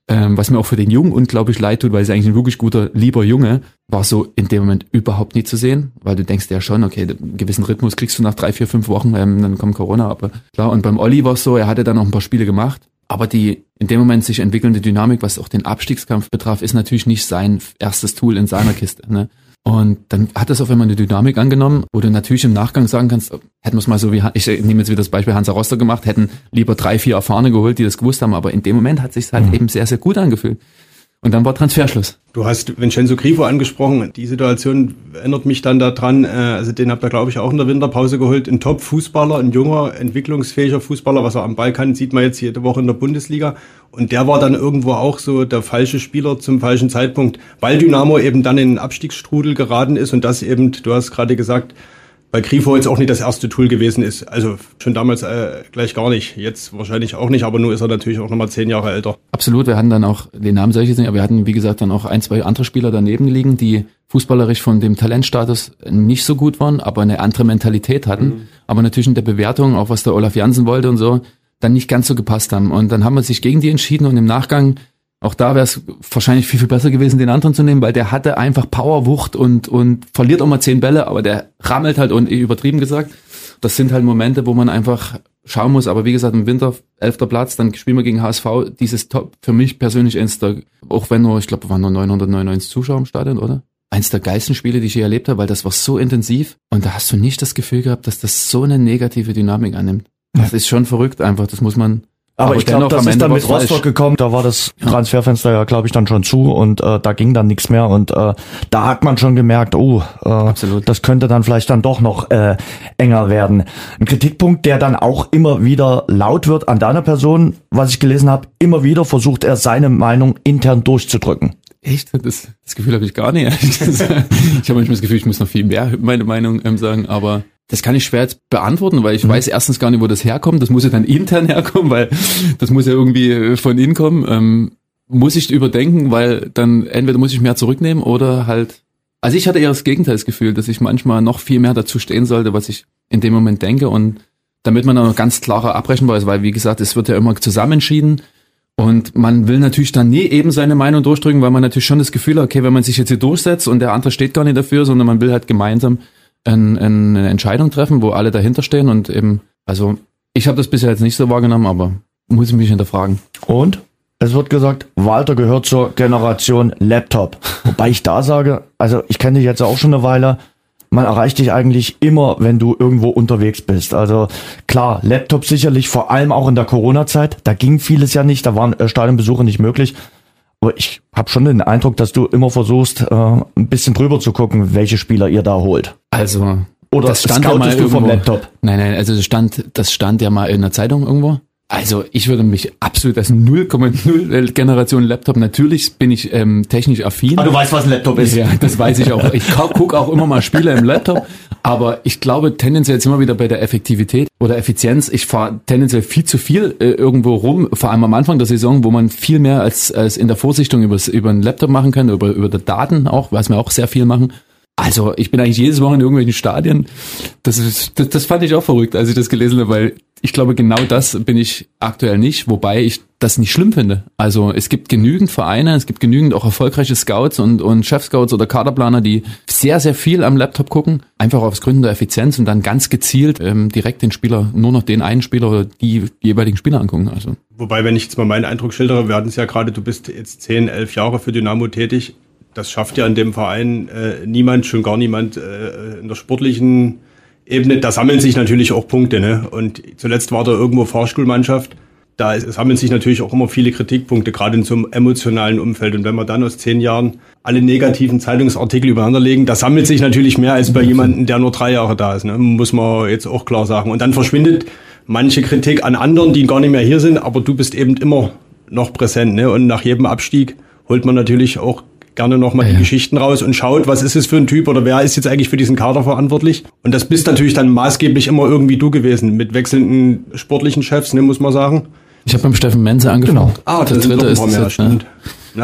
Ähm, was mir auch für den Jungen unglaublich leid tut, weil es eigentlich ein wirklich guter, lieber Junge, war so in dem Moment überhaupt nie zu sehen, weil du denkst ja schon, okay, einen gewissen Rhythmus kriegst du nach drei, vier, fünf Wochen, ähm, dann kommt Corona, aber klar. Und beim Olli war es so, er hatte dann auch ein paar Spiele gemacht, aber die in dem Moment sich entwickelnde Dynamik, was auch den Abstiegskampf betraf, ist natürlich nicht sein erstes Tool in seiner Kiste. Ne? Und dann hat das auf einmal eine Dynamik angenommen, wo du natürlich im Nachgang sagen kannst, hätten wir es mal so wie, ich nehme jetzt wieder das Beispiel Hansa Roster gemacht, hätten lieber drei, vier Erfahrene geholt, die das gewusst haben, aber in dem Moment hat sich halt mhm. eben sehr, sehr gut angefühlt. Und dann war Transferschluss. Du hast Vincenzo Grifo angesprochen. Die Situation erinnert mich dann daran, äh, also den habt ihr, glaube ich, auch in der Winterpause geholt. Ein Top-Fußballer, ein junger, entwicklungsfähiger Fußballer, was er am Ball kann, sieht man jetzt jede Woche in der Bundesliga. Und der war dann irgendwo auch so der falsche Spieler zum falschen Zeitpunkt, weil Dynamo eben dann in den Abstiegsstrudel geraten ist und das eben, du hast gerade gesagt, weil Grifo jetzt auch nicht das erste Tool gewesen ist. Also schon damals äh, gleich gar nicht. Jetzt wahrscheinlich auch nicht, aber nur ist er natürlich auch nochmal zehn Jahre älter. Absolut, wir hatten dann auch, den Namen jetzt nicht, aber wir hatten, wie gesagt, dann auch ein, zwei andere Spieler daneben liegen, die fußballerisch von dem Talentstatus nicht so gut waren, aber eine andere Mentalität hatten. Mhm. Aber natürlich in der Bewertung, auch was der Olaf Jansen wollte und so, dann nicht ganz so gepasst haben. Und dann haben wir sich gegen die entschieden und im Nachgang auch da wäre es wahrscheinlich viel, viel besser gewesen, den anderen zu nehmen, weil der hatte einfach Powerwucht und, und verliert auch mal zehn Bälle, aber der rammelt halt und übertrieben gesagt. Das sind halt Momente, wo man einfach schauen muss. Aber wie gesagt, im Winter, elfter Platz, dann spielen wir gegen HSV. Dieses Top, für mich persönlich eins der, auch wenn nur, ich glaube, waren nur 999 Zuschauer im Stadion, oder? Eins der geilsten Spiele, die ich je erlebt habe, weil das war so intensiv und da hast du nicht das Gefühl gehabt, dass das so eine negative Dynamik annimmt. Das ja. ist schon verrückt einfach, das muss man, aber, aber ich glaube, das ist dann mit Rostock gekommen, da war das ja. Transferfenster ja, glaube ich, dann schon zu und äh, da ging dann nichts mehr und äh, da hat man schon gemerkt, oh, äh, Absolut. das könnte dann vielleicht dann doch noch äh, enger werden. Ein Kritikpunkt, der dann auch immer wieder laut wird an deiner Person, was ich gelesen habe, immer wieder versucht er seine Meinung intern durchzudrücken. Echt? Das, das Gefühl habe ich gar nicht. ich habe manchmal das Gefühl, ich muss noch viel mehr meine Meinung ähm, sagen, aber das kann ich schwer jetzt beantworten, weil ich mhm. weiß erstens gar nicht, wo das herkommt. Das muss ja dann intern herkommen, weil das muss ja irgendwie äh, von innen kommen. Ähm, muss ich überdenken, weil dann entweder muss ich mehr zurücknehmen oder halt. Also ich hatte eher das Gegenteil das Gefühl, dass ich manchmal noch viel mehr dazu stehen sollte, was ich in dem Moment denke und damit man dann noch ganz klarer abrechenbar ist, weil wie gesagt, es wird ja immer zusammenschieden und man will natürlich dann nie eben seine Meinung durchdrücken, weil man natürlich schon das Gefühl hat, okay, wenn man sich jetzt hier durchsetzt und der andere steht gar nicht dafür, sondern man will halt gemeinsam ein, ein, eine Entscheidung treffen, wo alle dahinter stehen und eben, also ich habe das bisher jetzt nicht so wahrgenommen, aber muss ich mich hinterfragen. Und? Es wird gesagt, Walter gehört zur Generation Laptop. Wobei ich da sage, also ich kenne dich jetzt auch schon eine Weile, man erreicht dich eigentlich immer, wenn du irgendwo unterwegs bist. Also klar, Laptop sicherlich, vor allem auch in der Corona-Zeit. Da ging vieles ja nicht, da waren äh, Stadionbesuche nicht möglich. Aber ich habe schon den Eindruck, dass du immer versuchst, äh, ein bisschen drüber zu gucken, welche Spieler ihr da holt. Also oder das stand ja mal du irgendwo, vom Laptop? Nein, nein, also das stand, das stand ja mal in der Zeitung irgendwo. Also ich würde mich absolut als 0,0 Generation Laptop, natürlich bin ich ähm, technisch affin. Aber du weißt, was ein Laptop ist. Ja, das weiß ich auch. Ich gucke auch immer mal Spiele im Laptop, aber ich glaube tendenziell jetzt immer wieder bei der Effektivität oder Effizienz. Ich fahre tendenziell viel zu viel äh, irgendwo rum, vor allem am Anfang der Saison, wo man viel mehr als, als in der Vorsichtung übers, über einen Laptop machen kann, über, über die Daten auch, was wir auch sehr viel machen. Also ich bin eigentlich jedes Woche in irgendwelchen Stadien. Das, ist, das, das fand ich auch verrückt, als ich das gelesen habe, weil ich glaube, genau das bin ich aktuell nicht, wobei ich das nicht schlimm finde. Also es gibt genügend Vereine, es gibt genügend auch erfolgreiche Scouts und, und Chef-Scouts oder Kaderplaner, die sehr, sehr viel am Laptop gucken, einfach aus Gründen der Effizienz und dann ganz gezielt ähm, direkt den Spieler, nur noch den einen Spieler oder die jeweiligen Spieler angucken. Also. Wobei, wenn ich jetzt mal meinen Eindruck schildere, wir hatten es ja gerade, du bist jetzt zehn, elf Jahre für Dynamo tätig das schafft ja in dem Verein äh, niemand, schon gar niemand äh, in der sportlichen Ebene. Da sammeln sich natürlich auch Punkte. Ne? Und zuletzt war da irgendwo Fahrschulmannschaft. Da sammeln sich natürlich auch immer viele Kritikpunkte, gerade in so einem emotionalen Umfeld. Und wenn wir dann aus zehn Jahren alle negativen Zeitungsartikel übereinander legen, da sammelt sich natürlich mehr als bei jemandem, der nur drei Jahre da ist. Ne? Muss man jetzt auch klar sagen. Und dann verschwindet manche Kritik an anderen, die gar nicht mehr hier sind, aber du bist eben immer noch präsent. Ne? Und nach jedem Abstieg holt man natürlich auch gerne nochmal ja, die Geschichten raus und schaut, was ist es für ein Typ oder wer ist jetzt eigentlich für diesen Kader verantwortlich. Und das bist natürlich dann maßgeblich immer irgendwie du gewesen, mit wechselnden sportlichen Chefs, ne, muss man sagen. Ich habe beim Steffen Menze angefangen. Genau. Ah, das, das dritte ist mehr, jetzt, ne?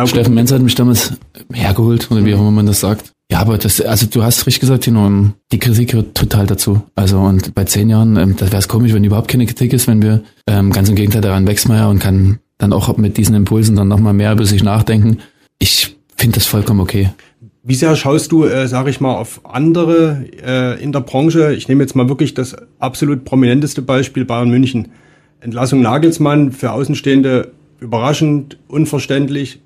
Steffen Menze hat mich damals hergeholt, oder wie auch immer man das sagt. Ja, aber das, also du hast richtig gesagt, Tino, die Kritik gehört total dazu. Also und bei zehn Jahren, ähm, das wäre es komisch, wenn überhaupt keine Kritik ist, wenn wir ähm, ganz im Gegenteil daran wächst man ja und kann dann auch mit diesen Impulsen dann nochmal mehr über sich nachdenken. Ich finde das vollkommen okay. Wie sehr schaust du, äh, sage ich mal, auf andere äh, in der Branche? Ich nehme jetzt mal wirklich das absolut prominenteste Beispiel Bayern München. Entlassung Nagelsmann für Außenstehende überraschend, unverständlich.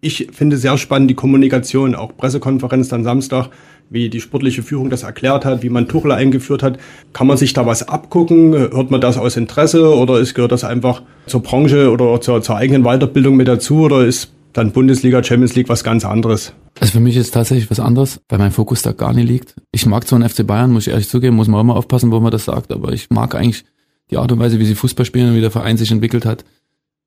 Ich finde sehr spannend die Kommunikation, auch Pressekonferenz dann Samstag, wie die sportliche Führung das erklärt hat, wie man Tuchel eingeführt hat. Kann man sich da was abgucken? Hört man das aus Interesse oder ist, gehört das einfach zur Branche oder zur, zur eigenen Weiterbildung mit dazu oder ist dann Bundesliga, Champions League was ganz anderes. Also für mich ist tatsächlich was anderes, weil mein Fokus da gar nicht liegt. Ich mag zwar einen FC Bayern, muss ich ehrlich zugeben, muss man auch mal aufpassen, wo man das sagt, aber ich mag eigentlich die Art und Weise, wie sie Fußball spielen und wie der Verein sich entwickelt hat.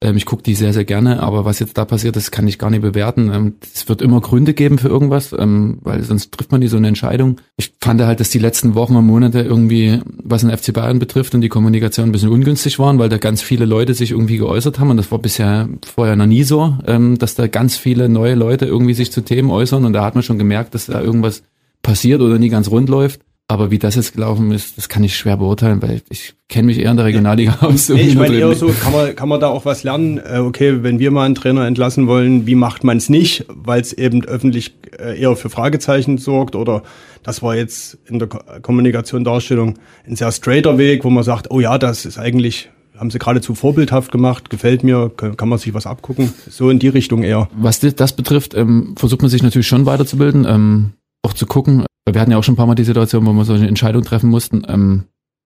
Ähm, ich gucke die sehr, sehr gerne, aber was jetzt da passiert, das kann ich gar nicht bewerten. Ähm, es wird immer Gründe geben für irgendwas, ähm, weil sonst trifft man nie so eine Entscheidung. Ich fand halt, dass die letzten Wochen und Monate irgendwie, was den FC Bayern betrifft und die Kommunikation ein bisschen ungünstig waren, weil da ganz viele Leute sich irgendwie geäußert haben und das war bisher vorher noch nie so, ähm, dass da ganz viele neue Leute irgendwie sich zu Themen äußern und da hat man schon gemerkt, dass da irgendwas passiert oder nie ganz rund läuft. Aber wie das jetzt gelaufen ist, das kann ich schwer beurteilen, weil ich kenne mich eher in der Regionalliga aus. Nee, ich meine eher so, kann man, kann man da auch was lernen? Äh, okay, wenn wir mal einen Trainer entlassen wollen, wie macht man es nicht, weil es eben öffentlich äh, eher für Fragezeichen sorgt oder das war jetzt in der Kommunikation Darstellung ein sehr straighter Weg, wo man sagt, oh ja, das ist eigentlich haben sie geradezu vorbildhaft gemacht, gefällt mir, kann man sich was abgucken. So in die Richtung eher. Was das betrifft, ähm, versucht man sich natürlich schon weiterzubilden, ähm, auch zu gucken, wir hatten ja auch schon ein paar Mal die Situation, wo wir solche Entscheidungen treffen mussten. Ähm,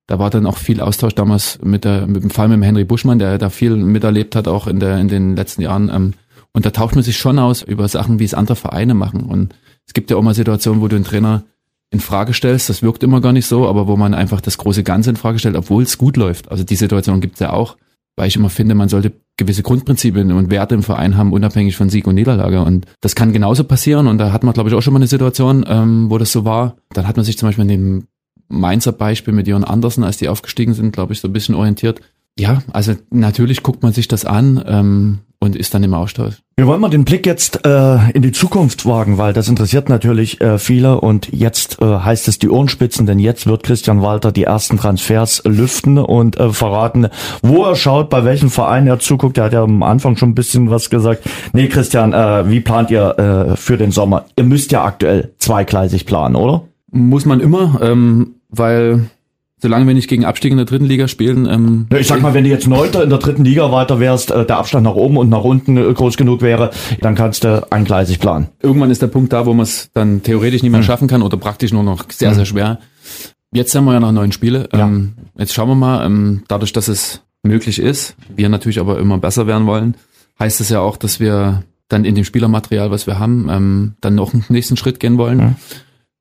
da war dann auch viel Austausch damals mit, der, mit dem Fall mit dem Henry Buschmann, der da viel miterlebt hat, auch in, der, in den letzten Jahren. Ähm, und da tauscht man sich schon aus über Sachen, wie es andere Vereine machen. Und es gibt ja auch mal Situationen, wo du einen Trainer in Frage stellst, das wirkt immer gar nicht so, aber wo man einfach das große Ganze in Frage stellt, obwohl es gut läuft. Also die Situation gibt es ja auch, weil ich immer finde, man sollte gewisse Grundprinzipien und Werte im Verein haben, unabhängig von Sieg und Niederlage. Und das kann genauso passieren. Und da hat man, glaube ich, auch schon mal eine Situation, ähm, wo das so war. Dann hat man sich zum Beispiel in dem Mainzer Beispiel mit Jörn Andersen, als die aufgestiegen sind, glaube ich, so ein bisschen orientiert. Ja, also natürlich guckt man sich das an. Ähm, und ist dann im Austausch. Wir wollen mal den Blick jetzt äh, in die Zukunft wagen, weil das interessiert natürlich äh, viele und jetzt äh, heißt es die Ohrenspitzen, denn jetzt wird Christian Walter die ersten Transfers lüften und äh, verraten, wo er schaut, bei welchem Verein er zuguckt. Er hat ja am Anfang schon ein bisschen was gesagt. Nee, Christian, äh, wie plant ihr äh, für den Sommer? Ihr müsst ja aktuell zweigleisig planen, oder? Muss man immer, ähm, weil solange wir nicht gegen Abstieg in der dritten Liga spielen. Ähm, ich sag mal, wenn du jetzt Neunter in der dritten Liga weiter wärst, äh, der Abstand nach oben und nach unten äh, groß genug wäre, dann kannst du eingleisig planen. Irgendwann ist der Punkt da, wo man es dann theoretisch nicht mehr mhm. schaffen kann oder praktisch nur noch sehr, mhm. sehr schwer. Jetzt haben wir ja noch neun Spiele. Ja. Ähm, jetzt schauen wir mal, ähm, dadurch, dass es möglich ist, wir natürlich aber immer besser werden wollen, heißt es ja auch, dass wir dann in dem Spielermaterial, was wir haben, ähm, dann noch einen nächsten Schritt gehen wollen. Mhm.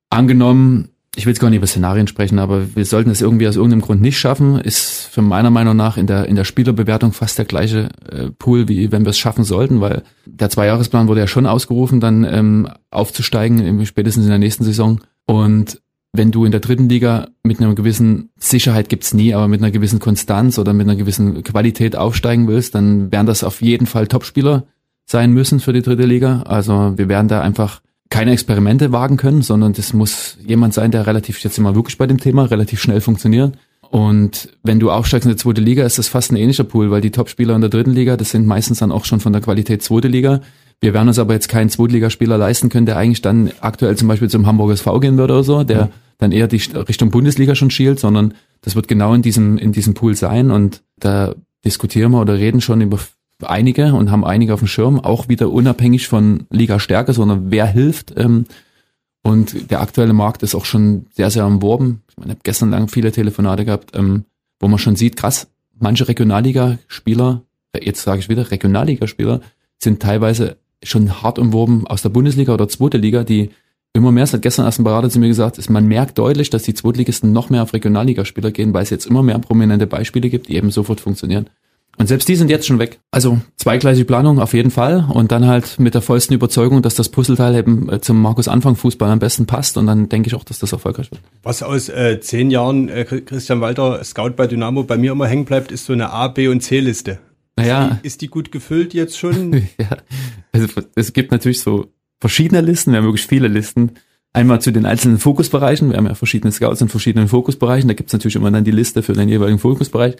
Angenommen, ich will jetzt gar nicht über Szenarien sprechen, aber wir sollten es irgendwie aus irgendeinem Grund nicht schaffen, ist für meiner Meinung nach in der, in der Spielerbewertung fast der gleiche äh, Pool, wie wenn wir es schaffen sollten, weil der Zweijahresplan wurde ja schon ausgerufen, dann ähm, aufzusteigen, spätestens in der nächsten Saison. Und wenn du in der dritten Liga mit einer gewissen Sicherheit gibt's nie, aber mit einer gewissen Konstanz oder mit einer gewissen Qualität aufsteigen willst, dann werden das auf jeden Fall Topspieler sein müssen für die dritte Liga. Also wir werden da einfach keine Experimente wagen können, sondern das muss jemand sein, der relativ, jetzt immer wirklich bei dem Thema, relativ schnell funktioniert. Und wenn du aufsteigst in der zweite Liga, ist das fast ein ähnlicher Pool, weil die Topspieler in der dritten Liga, das sind meistens dann auch schon von der Qualität zweite Liga. Wir werden uns aber jetzt keinen Zweitligaspieler leisten können, der eigentlich dann aktuell zum Beispiel zum Hamburger SV gehen würde oder so, der ja. dann eher die Richtung Bundesliga schon schielt, sondern das wird genau in diesem, in diesem Pool sein und da diskutieren wir oder reden schon über einige und haben einige auf dem Schirm, auch wieder unabhängig von Liga-Stärke, sondern wer hilft. Ähm, und der aktuelle Markt ist auch schon sehr, sehr umworben. Ich meine, ich habe gestern lang viele Telefonate gehabt, ähm, wo man schon sieht, krass, manche Regionalligaspieler, äh, jetzt sage ich wieder, Regionalligaspieler, sind teilweise schon hart umworben aus der Bundesliga oder zweite Liga, die immer mehr, seit gestern erst ein Berater zu mir gesagt, ist, man merkt deutlich, dass die Zweitligisten noch mehr auf Regionalligaspieler gehen, weil es jetzt immer mehr prominente Beispiele gibt, die eben sofort funktionieren. Und selbst die sind jetzt schon weg. Also zweigleisige Planung auf jeden Fall und dann halt mit der vollsten Überzeugung, dass das Puzzleteil eben äh, zum Markus Anfang Fußball am besten passt und dann denke ich auch, dass das erfolgreich wird. Was aus äh, zehn Jahren äh, Christian Walter Scout bei Dynamo bei mir immer hängen bleibt, ist so eine A, B und C Liste. Naja. Ist die, ist die gut gefüllt jetzt schon? ja, also es gibt natürlich so verschiedene Listen, wir haben wirklich viele Listen. Einmal zu den einzelnen Fokusbereichen. Wir haben ja verschiedene Scouts in verschiedenen Fokusbereichen. Da gibt es natürlich immer dann die Liste für den jeweiligen Fokusbereich.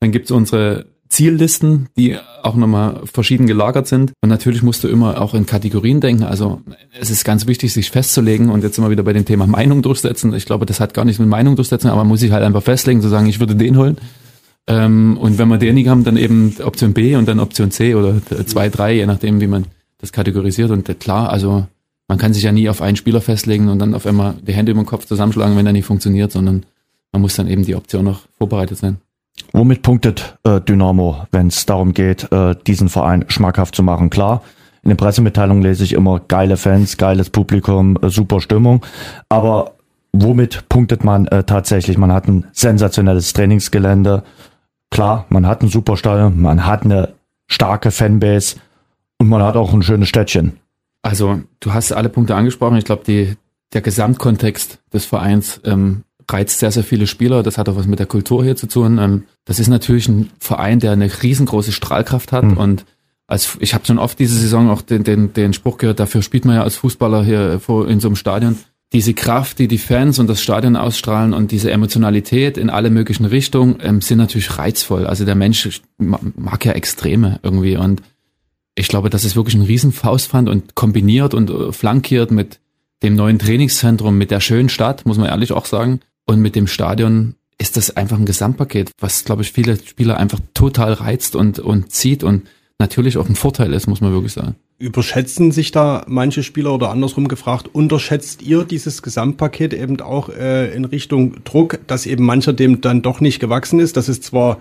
Dann gibt es unsere Ziellisten, die auch nochmal verschieden gelagert sind. Und natürlich musst du immer auch in Kategorien denken. Also es ist ganz wichtig, sich festzulegen und jetzt immer wieder bei dem Thema Meinung durchsetzen. Ich glaube, das hat gar nichts mit Meinung durchsetzen, aber man muss sich halt einfach festlegen, zu sagen, ich würde den holen. Ähm, und wenn wir den nicht haben, dann eben Option B und dann Option C oder zwei, drei, je nachdem, wie man das kategorisiert. Und klar, also man kann sich ja nie auf einen Spieler festlegen und dann auf einmal die Hände über den Kopf zusammenschlagen, wenn er nicht funktioniert, sondern man muss dann eben die Option noch vorbereitet sein. Womit punktet äh, Dynamo, wenn es darum geht, äh, diesen Verein schmackhaft zu machen? Klar, In den Pressemitteilungen lese ich immer geile Fans, geiles Publikum, äh, super Stimmung. Aber womit punktet man äh, tatsächlich? Man hat ein sensationelles Trainingsgelände. Klar, man hat ein super Stadion, man hat eine starke Fanbase und man hat auch ein schönes Städtchen. Also du hast alle Punkte angesprochen. Ich glaube, die der Gesamtkontext des Vereins ähm, reizt sehr, sehr viele Spieler. Das hat auch was mit der Kultur hier zu tun. Ähm, das ist natürlich ein Verein, der eine riesengroße Strahlkraft hat mhm. und als ich habe schon oft diese Saison auch den, den, den Spruch gehört, dafür spielt man ja als Fußballer hier vor, in so einem Stadion. Diese Kraft, die die Fans und das Stadion ausstrahlen und diese Emotionalität in alle möglichen Richtungen ähm, sind natürlich reizvoll. Also der Mensch mag ja Extreme irgendwie und ich glaube, das ist wirklich ein Riesenfaustpfand und kombiniert und äh, flankiert mit dem neuen Trainingszentrum, mit der schönen Stadt, muss man ehrlich auch sagen, und mit dem Stadion ist das einfach ein Gesamtpaket, was, glaube ich, viele Spieler einfach total reizt und, und zieht und natürlich auch ein Vorteil ist, muss man wirklich sagen. Überschätzen sich da manche Spieler oder andersrum gefragt, unterschätzt ihr dieses Gesamtpaket eben auch äh, in Richtung Druck, dass eben mancher dem dann doch nicht gewachsen ist, dass es zwar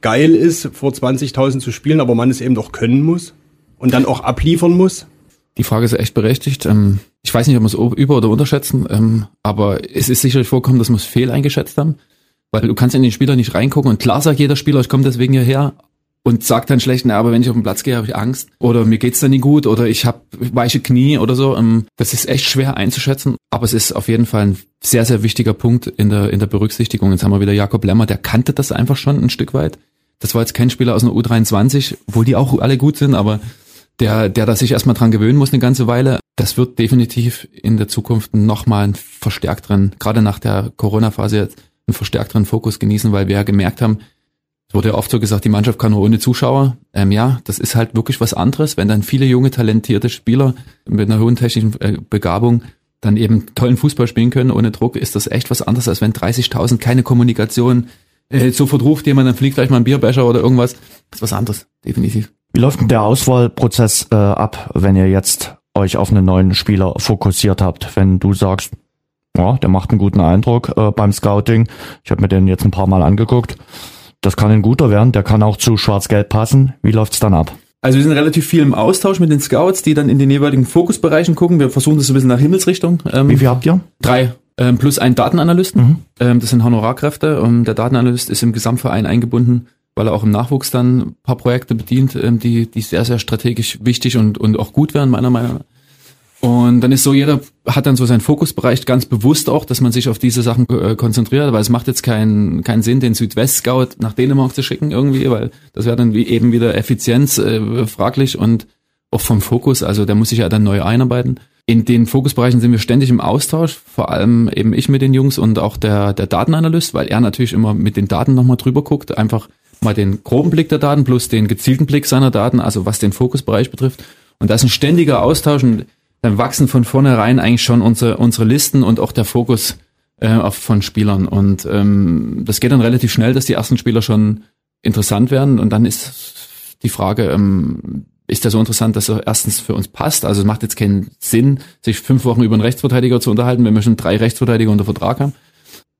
geil ist, vor 20.000 zu spielen, aber man es eben doch können muss und dann auch abliefern muss? Die Frage ist echt berechtigt. Ähm, ich weiß nicht, ob wir es über- oder unterschätzen, ähm, aber es ist sicherlich vorgekommen, dass wir es fehl eingeschätzt haben, weil du kannst in den Spieler nicht reingucken und klar sagt jeder Spieler, ich komme deswegen hierher und sagt dann schlecht, na, aber wenn ich auf den Platz gehe, habe ich Angst oder mir geht's dann nicht gut oder ich habe weiche Knie oder so. Ähm, das ist echt schwer einzuschätzen, aber es ist auf jeden Fall ein sehr, sehr wichtiger Punkt in der, in der Berücksichtigung. Jetzt haben wir wieder Jakob Lemmer, der kannte das einfach schon ein Stück weit. Das war jetzt kein Spieler aus einer U23, obwohl die auch alle gut sind, aber der, der da sich erstmal dran gewöhnen muss eine ganze Weile. Das wird definitiv in der Zukunft nochmal einen verstärkteren, gerade nach der Corona-Phase jetzt, einen verstärkteren Fokus genießen, weil wir ja gemerkt haben, es wurde ja oft so gesagt, die Mannschaft kann nur ohne Zuschauer. Ähm, ja, das ist halt wirklich was anderes, wenn dann viele junge, talentierte Spieler mit einer hohen technischen äh, Begabung dann eben tollen Fußball spielen können ohne Druck, ist das echt was anderes, als wenn 30.000 keine Kommunikation äh, sofort ruft jemand, dann fliegt gleich mal ein Bierbecher oder irgendwas. Das ist was anderes, definitiv. Wie läuft denn der Auswahlprozess äh, ab, wenn ihr jetzt euch auf einen neuen Spieler fokussiert habt? Wenn du sagst, ja, der macht einen guten Eindruck äh, beim Scouting. Ich habe mir den jetzt ein paar Mal angeguckt. Das kann ein guter werden, der kann auch zu Schwarz-Gelb passen. Wie läuft's dann ab? Also wir sind relativ viel im Austausch mit den Scouts, die dann in den jeweiligen Fokusbereichen gucken. Wir versuchen das ein bisschen nach Himmelsrichtung. Ähm, Wie viel habt ihr? Drei. Ähm, plus einen Datenanalysten. Mhm. Ähm, das sind Honorarkräfte. Und der Datenanalyst ist im Gesamtverein eingebunden weil er auch im Nachwuchs dann ein paar Projekte bedient, ähm, die, die sehr, sehr strategisch wichtig und, und auch gut wären, meiner Meinung nach. Und dann ist so, jeder hat dann so seinen Fokusbereich ganz bewusst auch, dass man sich auf diese Sachen äh, konzentriert, weil es macht jetzt keinen keinen Sinn, den Südwest-Scout nach Dänemark zu schicken irgendwie, weil das wäre dann wie eben wieder Effizienz äh, fraglich und auch vom Fokus, also der muss sich ja dann neu einarbeiten. In den Fokusbereichen sind wir ständig im Austausch, vor allem eben ich mit den Jungs und auch der, der Datenanalyst, weil er natürlich immer mit den Daten nochmal drüber guckt, einfach mal den groben Blick der Daten plus den gezielten Blick seiner Daten, also was den Fokusbereich betrifft. Und da ist ein ständiger Austausch und dann wachsen von vornherein eigentlich schon unsere, unsere Listen und auch der Fokus äh, auf, von Spielern. Und ähm, das geht dann relativ schnell, dass die ersten Spieler schon interessant werden. Und dann ist die Frage, ähm, ist der so interessant, dass er erstens für uns passt? Also es macht jetzt keinen Sinn, sich fünf Wochen über einen Rechtsverteidiger zu unterhalten, wenn wir schon drei Rechtsverteidiger unter Vertrag haben.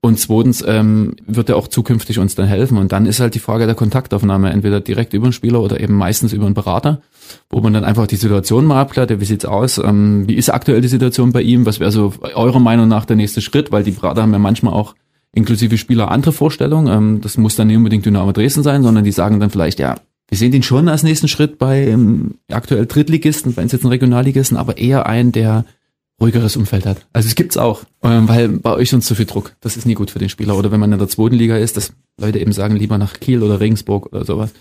Und zweitens ähm, wird er auch zukünftig uns dann helfen. Und dann ist halt die Frage der Kontaktaufnahme, entweder direkt über den Spieler oder eben meistens über einen Berater, wo man dann einfach die Situation mal abklärt, wie sieht's aus, ähm, wie ist aktuell die Situation bei ihm, was wäre so eurer Meinung nach der nächste Schritt, weil die Berater haben ja manchmal auch inklusive Spieler andere Vorstellungen. Ähm, das muss dann nicht unbedingt Dynamo Dresden sein, sondern die sagen dann vielleicht, ja, wir sehen den schon als nächsten Schritt bei ähm, aktuell Drittligisten, bei uns jetzt ein Regionalligisten, aber eher einen, der ruhigeres Umfeld hat. Also es gibt's auch, ähm, weil bei euch sonst zu viel Druck. Das ist nie gut für den Spieler. Oder wenn man in der zweiten Liga ist, dass Leute eben sagen, lieber nach Kiel oder Regensburg oder sowas.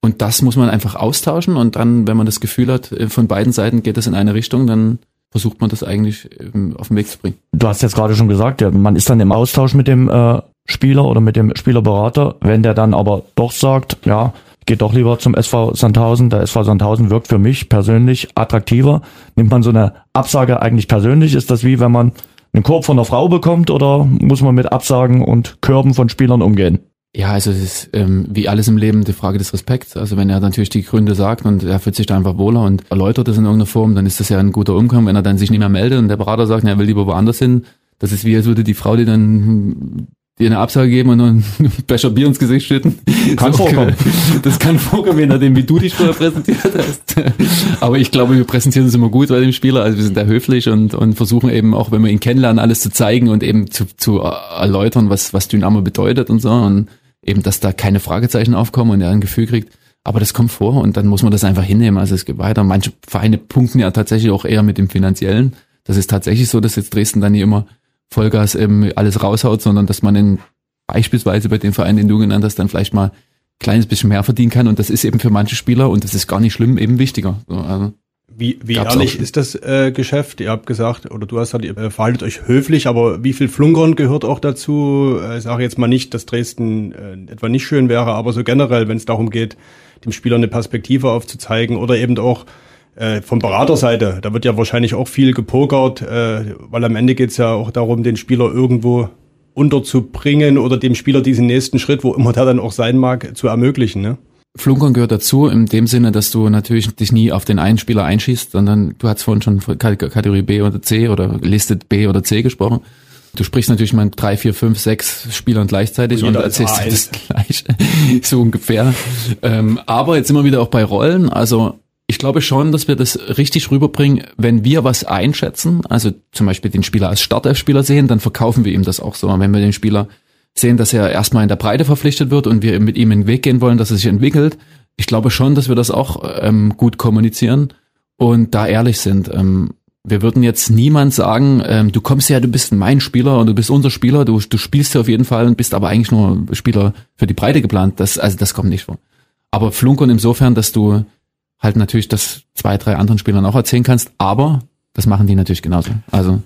Und das muss man einfach austauschen und dann, wenn man das Gefühl hat, äh, von beiden Seiten geht das in eine Richtung, dann versucht man das eigentlich ähm, auf den Weg zu bringen. Du hast jetzt gerade schon gesagt, ja, man ist dann im Austausch mit dem äh, Spieler oder mit dem Spielerberater. Wenn der dann aber doch sagt, ja, geht doch lieber zum SV Sandhausen. Der SV Sandhausen wirkt für mich persönlich attraktiver. Nimmt man so eine Absage eigentlich persönlich? Ist das wie wenn man einen Korb von einer Frau bekommt oder muss man mit Absagen und Körben von Spielern umgehen? Ja, also es ist ähm, wie alles im Leben die Frage des Respekts. Also wenn er natürlich die Gründe sagt und er fühlt sich da einfach wohler und erläutert das in irgendeiner Form, dann ist das ja ein guter Umgang. Wenn er dann sich nicht mehr meldet und der Berater sagt, er will lieber woanders hin, das ist wie, als würde die Frau, die dann dir eine Absage geben und einen Becher Bier ins Gesicht schütten. Kann So, vorkommen. Das kann vorkommen, je nachdem, wie du dich vorher präsentiert hast. Aber ich glaube, wir präsentieren uns immer gut bei dem Spieler. Also wir sind da höflich und, und versuchen eben auch, wenn wir ihn kennenlernen, alles zu zeigen und eben zu, zu erläutern, was, was Dynamo bedeutet und so. Und eben, dass da keine Fragezeichen aufkommen und er ein Gefühl kriegt. Aber das kommt vor und dann muss man das einfach hinnehmen. Also es geht weiter. Manche Vereine punkten ja tatsächlich auch eher mit dem Finanziellen. Das ist tatsächlich so, dass jetzt Dresden dann nicht immer Vollgas eben alles raushaut, sondern dass man in, beispielsweise bei den Vereinen, den du genannt hast, dann vielleicht mal ein kleines bisschen mehr verdienen kann. Und das ist eben für manche Spieler, und das ist gar nicht schlimm, eben wichtiger. So, also, Wie, wie Gab's ehrlich ist das äh, Geschäft? Ihr habt gesagt, oder du hast gesagt, ihr äh, verhaltet euch höflich, aber wie viel Flunkern gehört auch dazu? Äh, Ich sage jetzt mal nicht, dass Dresden äh, etwa nicht schön wäre, aber so generell, wenn es darum geht, dem Spieler eine Perspektive aufzuzeigen oder eben auch äh, von Beraterseite, da wird ja wahrscheinlich auch viel gepokert, äh, weil am Ende geht es ja auch darum, den Spieler irgendwo unterzubringen oder dem Spieler diesen nächsten Schritt, wo immer der dann auch sein mag, zu ermöglichen. Ne? Flunkern gehört dazu, in dem Sinne, dass du natürlich dich nie auf den einen Spieler einschießt, sondern du hast vorhin schon Kategorie B oder C oder Listet B oder C gesprochen. Du sprichst natürlich mal mit drei, vier, fünf, sechs Spielern gleichzeitig Und und, erzählst A1. das Gleiche, so ungefähr. Ähm, aber jetzt immer wieder auch bei Rollen. Also ich glaube schon, dass wir das richtig rüberbringen, wenn wir was einschätzen, also zum Beispiel den Spieler als Startelf-Spieler sehen, dann verkaufen wir ihm das auch so. Und wenn wir den Spieler sehen, dass er erstmal in der Breite verpflichtet wird und wir mit ihm in den Weg gehen wollen, dass er sich entwickelt, ich glaube schon, dass wir das auch ähm, gut kommunizieren und da ehrlich sind. Ähm, wir würden jetzt niemand sagen, ähm, du kommst ja, du bist mein Spieler und du bist unser Spieler, du, du spielst ja auf jeden Fall und bist aber eigentlich nur Spieler für die Breite geplant. Das, also das kommt nicht vor. Aber flunkern insofern, dass du halt natürlich das zwei, drei anderen Spielern auch erzählen kannst, aber das machen die natürlich genauso. Also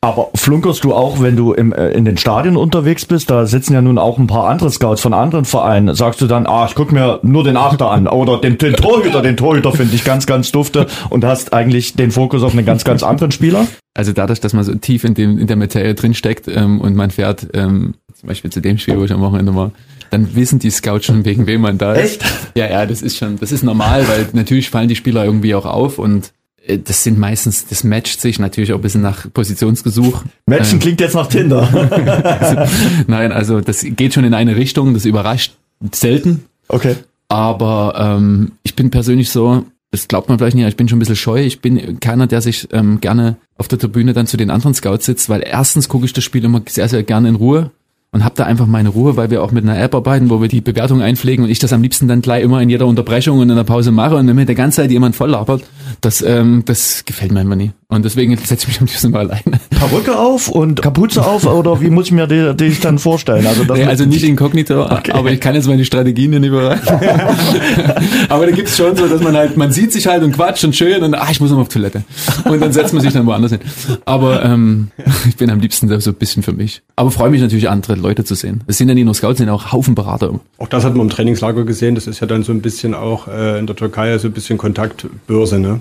Aber flunkerst du auch, wenn du im, äh, in den Stadien unterwegs bist? Da sitzen ja nun auch ein paar andere Scouts von anderen Vereinen. Sagst du dann, ah, ich guck mir nur den Achter an oder den, den Torhüter, den Torhüter finde ich ganz, ganz dufte und hast eigentlich den Fokus auf einen ganz, ganz anderen Spieler? Also dadurch, dass man so tief in, dem, in der Materie drinsteckt ähm, und man fährt ähm, zum Beispiel zu dem Spiel, wo ich am Wochenende war, dann wissen die Scouts schon, wegen wem man da ist. Echt? Ja, ja, das ist schon, das ist normal, weil natürlich fallen die Spieler irgendwie auch auf und das sind meistens, das matcht sich natürlich auch ein bisschen nach Positionsgesuch. Matchen Ähm, klingt jetzt nach Tinder. Nein, also das geht schon in eine Richtung, das überrascht selten. Okay. Aber ähm, ich bin persönlich so, das glaubt man vielleicht nicht, ich bin schon ein bisschen scheu. Ich bin keiner, der sich ähm, gerne auf der Tribüne dann zu den anderen Scouts sitzt, weil erstens gucke ich das Spiel immer sehr, sehr gerne in Ruhe und habe da einfach meine Ruhe, weil wir auch mit einer App arbeiten, wo wir die Bewertung einpflegen und ich das am liebsten dann gleich immer in jeder Unterbrechung und in der Pause mache und wenn mir der ganze Zeit jemand voll labert, das, ähm, das gefällt mir immer nie. Und deswegen setze ich mich am liebsten mal alleine. Perücke auf und Kapuze auf oder wie muss ich mir die, die dann vorstellen? Also, das Nee, also nicht inkognito, aber ich kann jetzt meine Strategien hier nicht bereiten. aber da gibt's schon so, dass man halt, man sieht sich halt und quatscht und schön und ah, ich muss noch mal auf Toilette. Und dann setzt man sich dann woanders hin. Aber ähm, ich bin am liebsten da so ein bisschen für mich. Aber freue mich natürlich, andere Leute zu sehen. Es sind ja nicht nur Scouts, es sind auch Haufen Berater. Auch das hat man im Trainingslager gesehen. Das ist ja dann so ein bisschen auch äh, in der Türkei so ein bisschen Kontaktbörse, ne?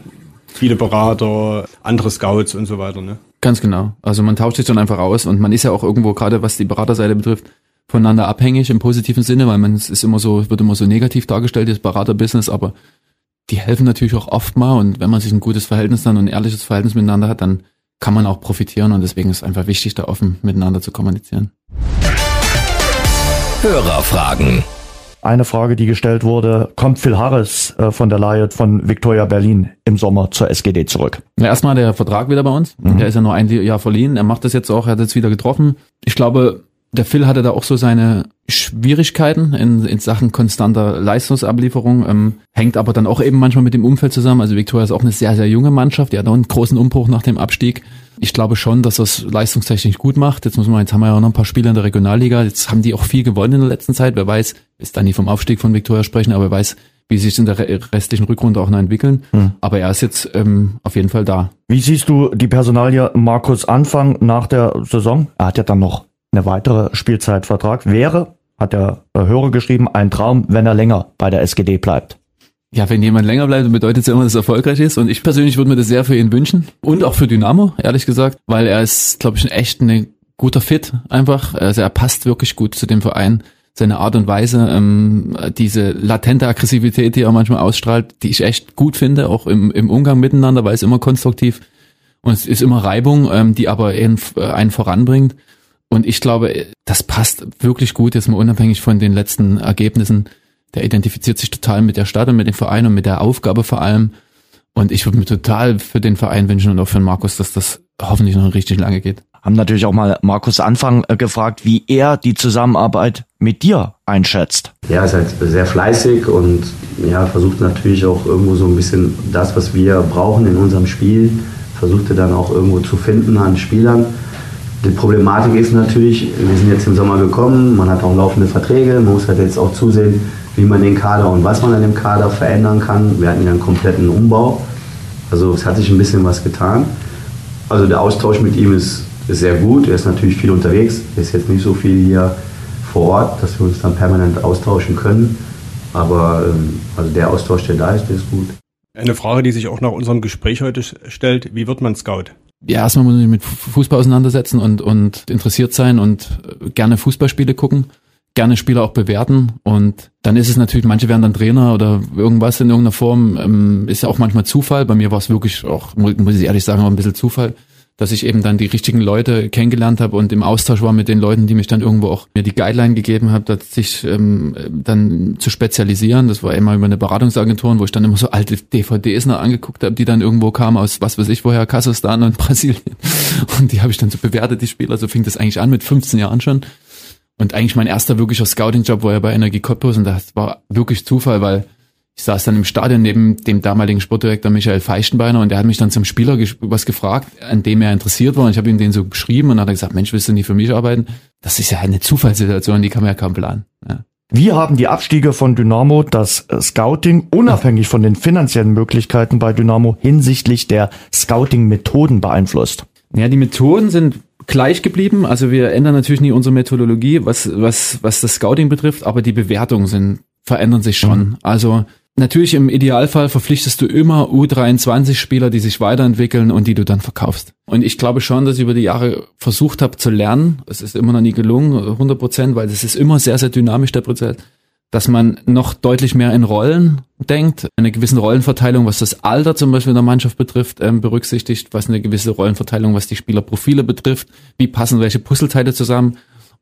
Viele Berater, andere Scouts und so weiter, ne? Ganz genau. Also man tauscht sich dann einfach aus und man ist ja auch irgendwo, gerade was die Beraterseite betrifft, voneinander abhängig im positiven Sinne, weil man es ist immer so, wird immer so negativ dargestellt, das Beraterbusiness, aber die helfen natürlich auch oft mal und wenn man sich ein gutes Verhältnis dann und ein ehrliches Verhältnis miteinander hat, dann kann man auch profitieren und deswegen ist es einfach wichtig, da offen miteinander zu kommunizieren. Hörerfragen. Eine Frage, die gestellt wurde, kommt Phil Harris äh, von der Leihe von Victoria Berlin im Sommer zur SGD zurück? Ja, erstmal der Vertrag wieder bei uns. Der ist ja nur ein Jahr verliehen. Er macht das jetzt auch, er hat jetzt wieder getroffen. Ich glaube, der Phil hatte da auch so seine Schwierigkeiten in, in Sachen konstanter Leistungsablieferung, ähm, hängt aber dann auch eben manchmal mit dem Umfeld zusammen. Also Victoria ist auch eine sehr, sehr junge Mannschaft, die hat auch einen großen Umbruch nach dem Abstieg. Ich glaube schon, dass das leistungstechnisch gut macht. Jetzt muss man, jetzt haben wir ja auch noch ein paar Spiele in der Regionalliga. Jetzt haben die auch viel gewonnen in der letzten Zeit. Wer weiß, ist da nie vom Aufstieg von Victoria sprechen, aber wer weiß, wie sich in der re- restlichen Rückrunde auch noch entwickeln. Aber er ist jetzt ähm, auf jeden Fall da. Wie siehst du die Personalie Markus Anfang nach der Saison? Er hat ja dann noch eine weitere Spielzeitvertrag. Wäre, hat der äh, Hörer geschrieben, ein Traum, wenn er länger bei der SGD bleibt. Ja, wenn jemand länger bleibt, bedeutet es ja immer, dass er erfolgreich ist. Und ich persönlich würde mir das sehr für ihn wünschen. Und auch für Dynamo, ehrlich gesagt. Weil er ist, glaube ich, ein echt ein guter Fit einfach. Also er passt wirklich gut zu dem Verein. Seine Art und Weise, ähm, diese latente Aggressivität, die er manchmal ausstrahlt, die ich echt gut finde, auch im, im Umgang miteinander, weil es immer konstruktiv und es ist immer Reibung, ähm, die aber einen, einen voranbringt. Und ich glaube, das passt wirklich gut, jetzt mal unabhängig von den letzten Ergebnissen. Der identifiziert sich total mit der Stadt und mit dem Verein und mit der Aufgabe vor allem. Und ich würde mir total für den Verein wünschen und auch für den Markus, dass das hoffentlich noch richtig lange geht. Haben natürlich auch mal Markus Anfang äh, gefragt, wie er die Zusammenarbeit mit dir einschätzt. Ja, ist halt sehr fleißig und ja, versucht natürlich auch irgendwo so ein bisschen das, was wir brauchen in unserem Spiel, versucht er dann auch irgendwo zu finden an Spielern. Die Problematik ist natürlich, wir sind jetzt im Sommer gekommen, man hat auch laufende Verträge, man muss halt jetzt auch zusehen, wie man den Kader und was man an dem Kader verändern kann. Wir hatten ja einen kompletten Umbau, also es hat sich ein bisschen was getan. Also der Austausch mit ihm ist, ist sehr gut, er ist natürlich viel unterwegs, er ist jetzt nicht so viel hier vor Ort, dass wir uns dann permanent austauschen können. Aber ähm, also der Austausch, der da ist, der ist gut. Eine Frage, die sich auch nach unserem Gespräch heute stellt, wie wird man Scout? Ja, erstmal muss man sich mit Fußball auseinandersetzen und, und interessiert sein und äh, gerne Fußballspiele gucken, gerne Spieler auch bewerten und dann ist es natürlich, manche werden dann Trainer oder irgendwas in irgendeiner Form, ähm, ist ja auch manchmal Zufall. Bei mir war es wirklich auch, muss ich ehrlich sagen, auch ein bisschen Zufall dass ich eben dann die richtigen Leute kennengelernt habe und im Austausch war mit den Leuten, die mich dann irgendwo auch mir die Guideline gegeben haben, sich ähm, dann zu spezialisieren. Das war immer über eine Beratungsagentur, wo ich dann immer so alte DVDs noch angeguckt habe, die dann irgendwo kamen aus was weiß ich woher, Kasachstan und Brasilien. Und die habe ich dann so bewertet, die Spieler. So fing das eigentlich an mit 15 Jahren schon. Und eigentlich mein erster wirklicher Scouting-Job war ja bei Energie Cottbus und das war wirklich Zufall, weil ich saß dann im Stadion neben dem damaligen Sportdirektor Michael Feichtenbeiner und der hat mich dann zum Spieler was gefragt, an dem er interessiert war. Und ich habe ihm den so beschrieben und dann hat er gesagt, Mensch, willst du nicht für mich arbeiten? Das ist ja eine Zufallssituation, die kann man ja kaum planen. Ja. Wie haben die Abstiege von Dynamo das Scouting unabhängig von den finanziellen Möglichkeiten bei Dynamo hinsichtlich der Scouting-Methoden beeinflusst? Ja, die Methoden sind gleich geblieben. Also wir ändern natürlich nie unsere Methodologie, was, was, was das Scouting betrifft, aber die Bewertungen sind, verändern sich schon. Mhm. Also Natürlich im Idealfall verpflichtest du immer U23-Spieler, die sich weiterentwickeln und die du dann verkaufst. Und ich glaube schon, dass ich über die Jahre versucht habe zu lernen. Es ist immer noch nie gelungen, 100 Prozent, weil es ist immer sehr, sehr dynamisch, der Prozess. Dass man noch deutlich mehr in Rollen denkt, eine gewisse Rollenverteilung, was das Alter zum Beispiel in der Mannschaft betrifft, ähm, berücksichtigt, was eine gewisse Rollenverteilung, was die Spielerprofile betrifft, wie passen welche Puzzleteile zusammen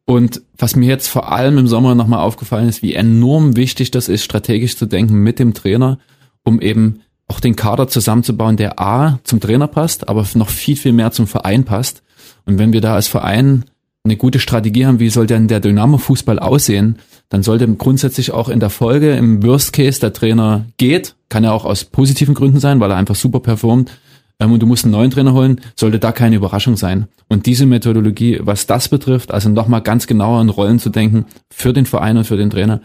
und was mir jetzt vor allem im Sommer nochmal aufgefallen ist, wie enorm wichtig das ist, strategisch zu denken mit dem Trainer, um eben auch den Kader zusammenzubauen, der A zum Trainer passt, aber noch viel, viel mehr zum Verein passt. Und wenn wir da als Verein eine gute Strategie haben, wie soll denn der Dynamo-Fußball aussehen, dann sollte grundsätzlich auch in der Folge im Worst Case der Trainer geht, kann ja auch aus positiven Gründen sein, weil er einfach super performt, ähm, und du musst einen neuen Trainer holen, sollte da keine Überraschung sein. Und diese Methodologie, was das betrifft, also nochmal ganz genauer in Rollen zu denken, für den Verein und für den Trainer,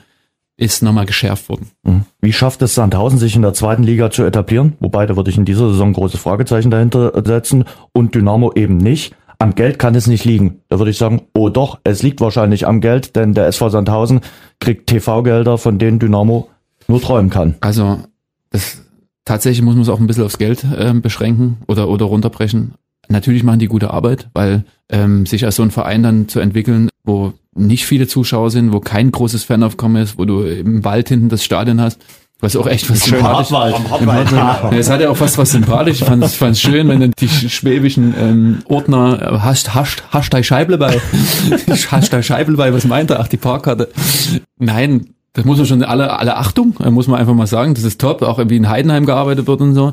ist nochmal geschärft worden. Mhm. Wie schafft es Sandhausen, sich in der zweiten Liga zu etablieren? Wobei, da würde ich in dieser Saison große Fragezeichen dahinter setzen und Dynamo eben nicht. Am Geld kann es nicht liegen. Da würde ich sagen, oh doch, es liegt wahrscheinlich am Geld, denn der SV Sandhausen kriegt TV-Gelder, von denen Dynamo nur träumen kann. Also, das tatsächlich muss man es auch ein bisschen aufs Geld äh, beschränken oder, oder runterbrechen. Natürlich machen die gute Arbeit, weil ähm, sich als so ein Verein dann zu entwickeln, wo nicht viele Zuschauer sind, wo kein großes Fanaufkommen ist, wo du im Wald hinten das Stadion hast, was auch echt was sympathisch ja, Es hat ja auch fast was sympathisch. Ich fand es fand's schön, wenn du die schwäbischen ähm, Ordner äh, hast, hast, hast dein Scheible bei. hast dein Scheible bei, was meint er? Ach, die Parkkarte. Nein, das muss man schon alle, alle Achtung, äh, muss man einfach mal sagen. Das ist top, auch wie in Heidenheim gearbeitet wird und so.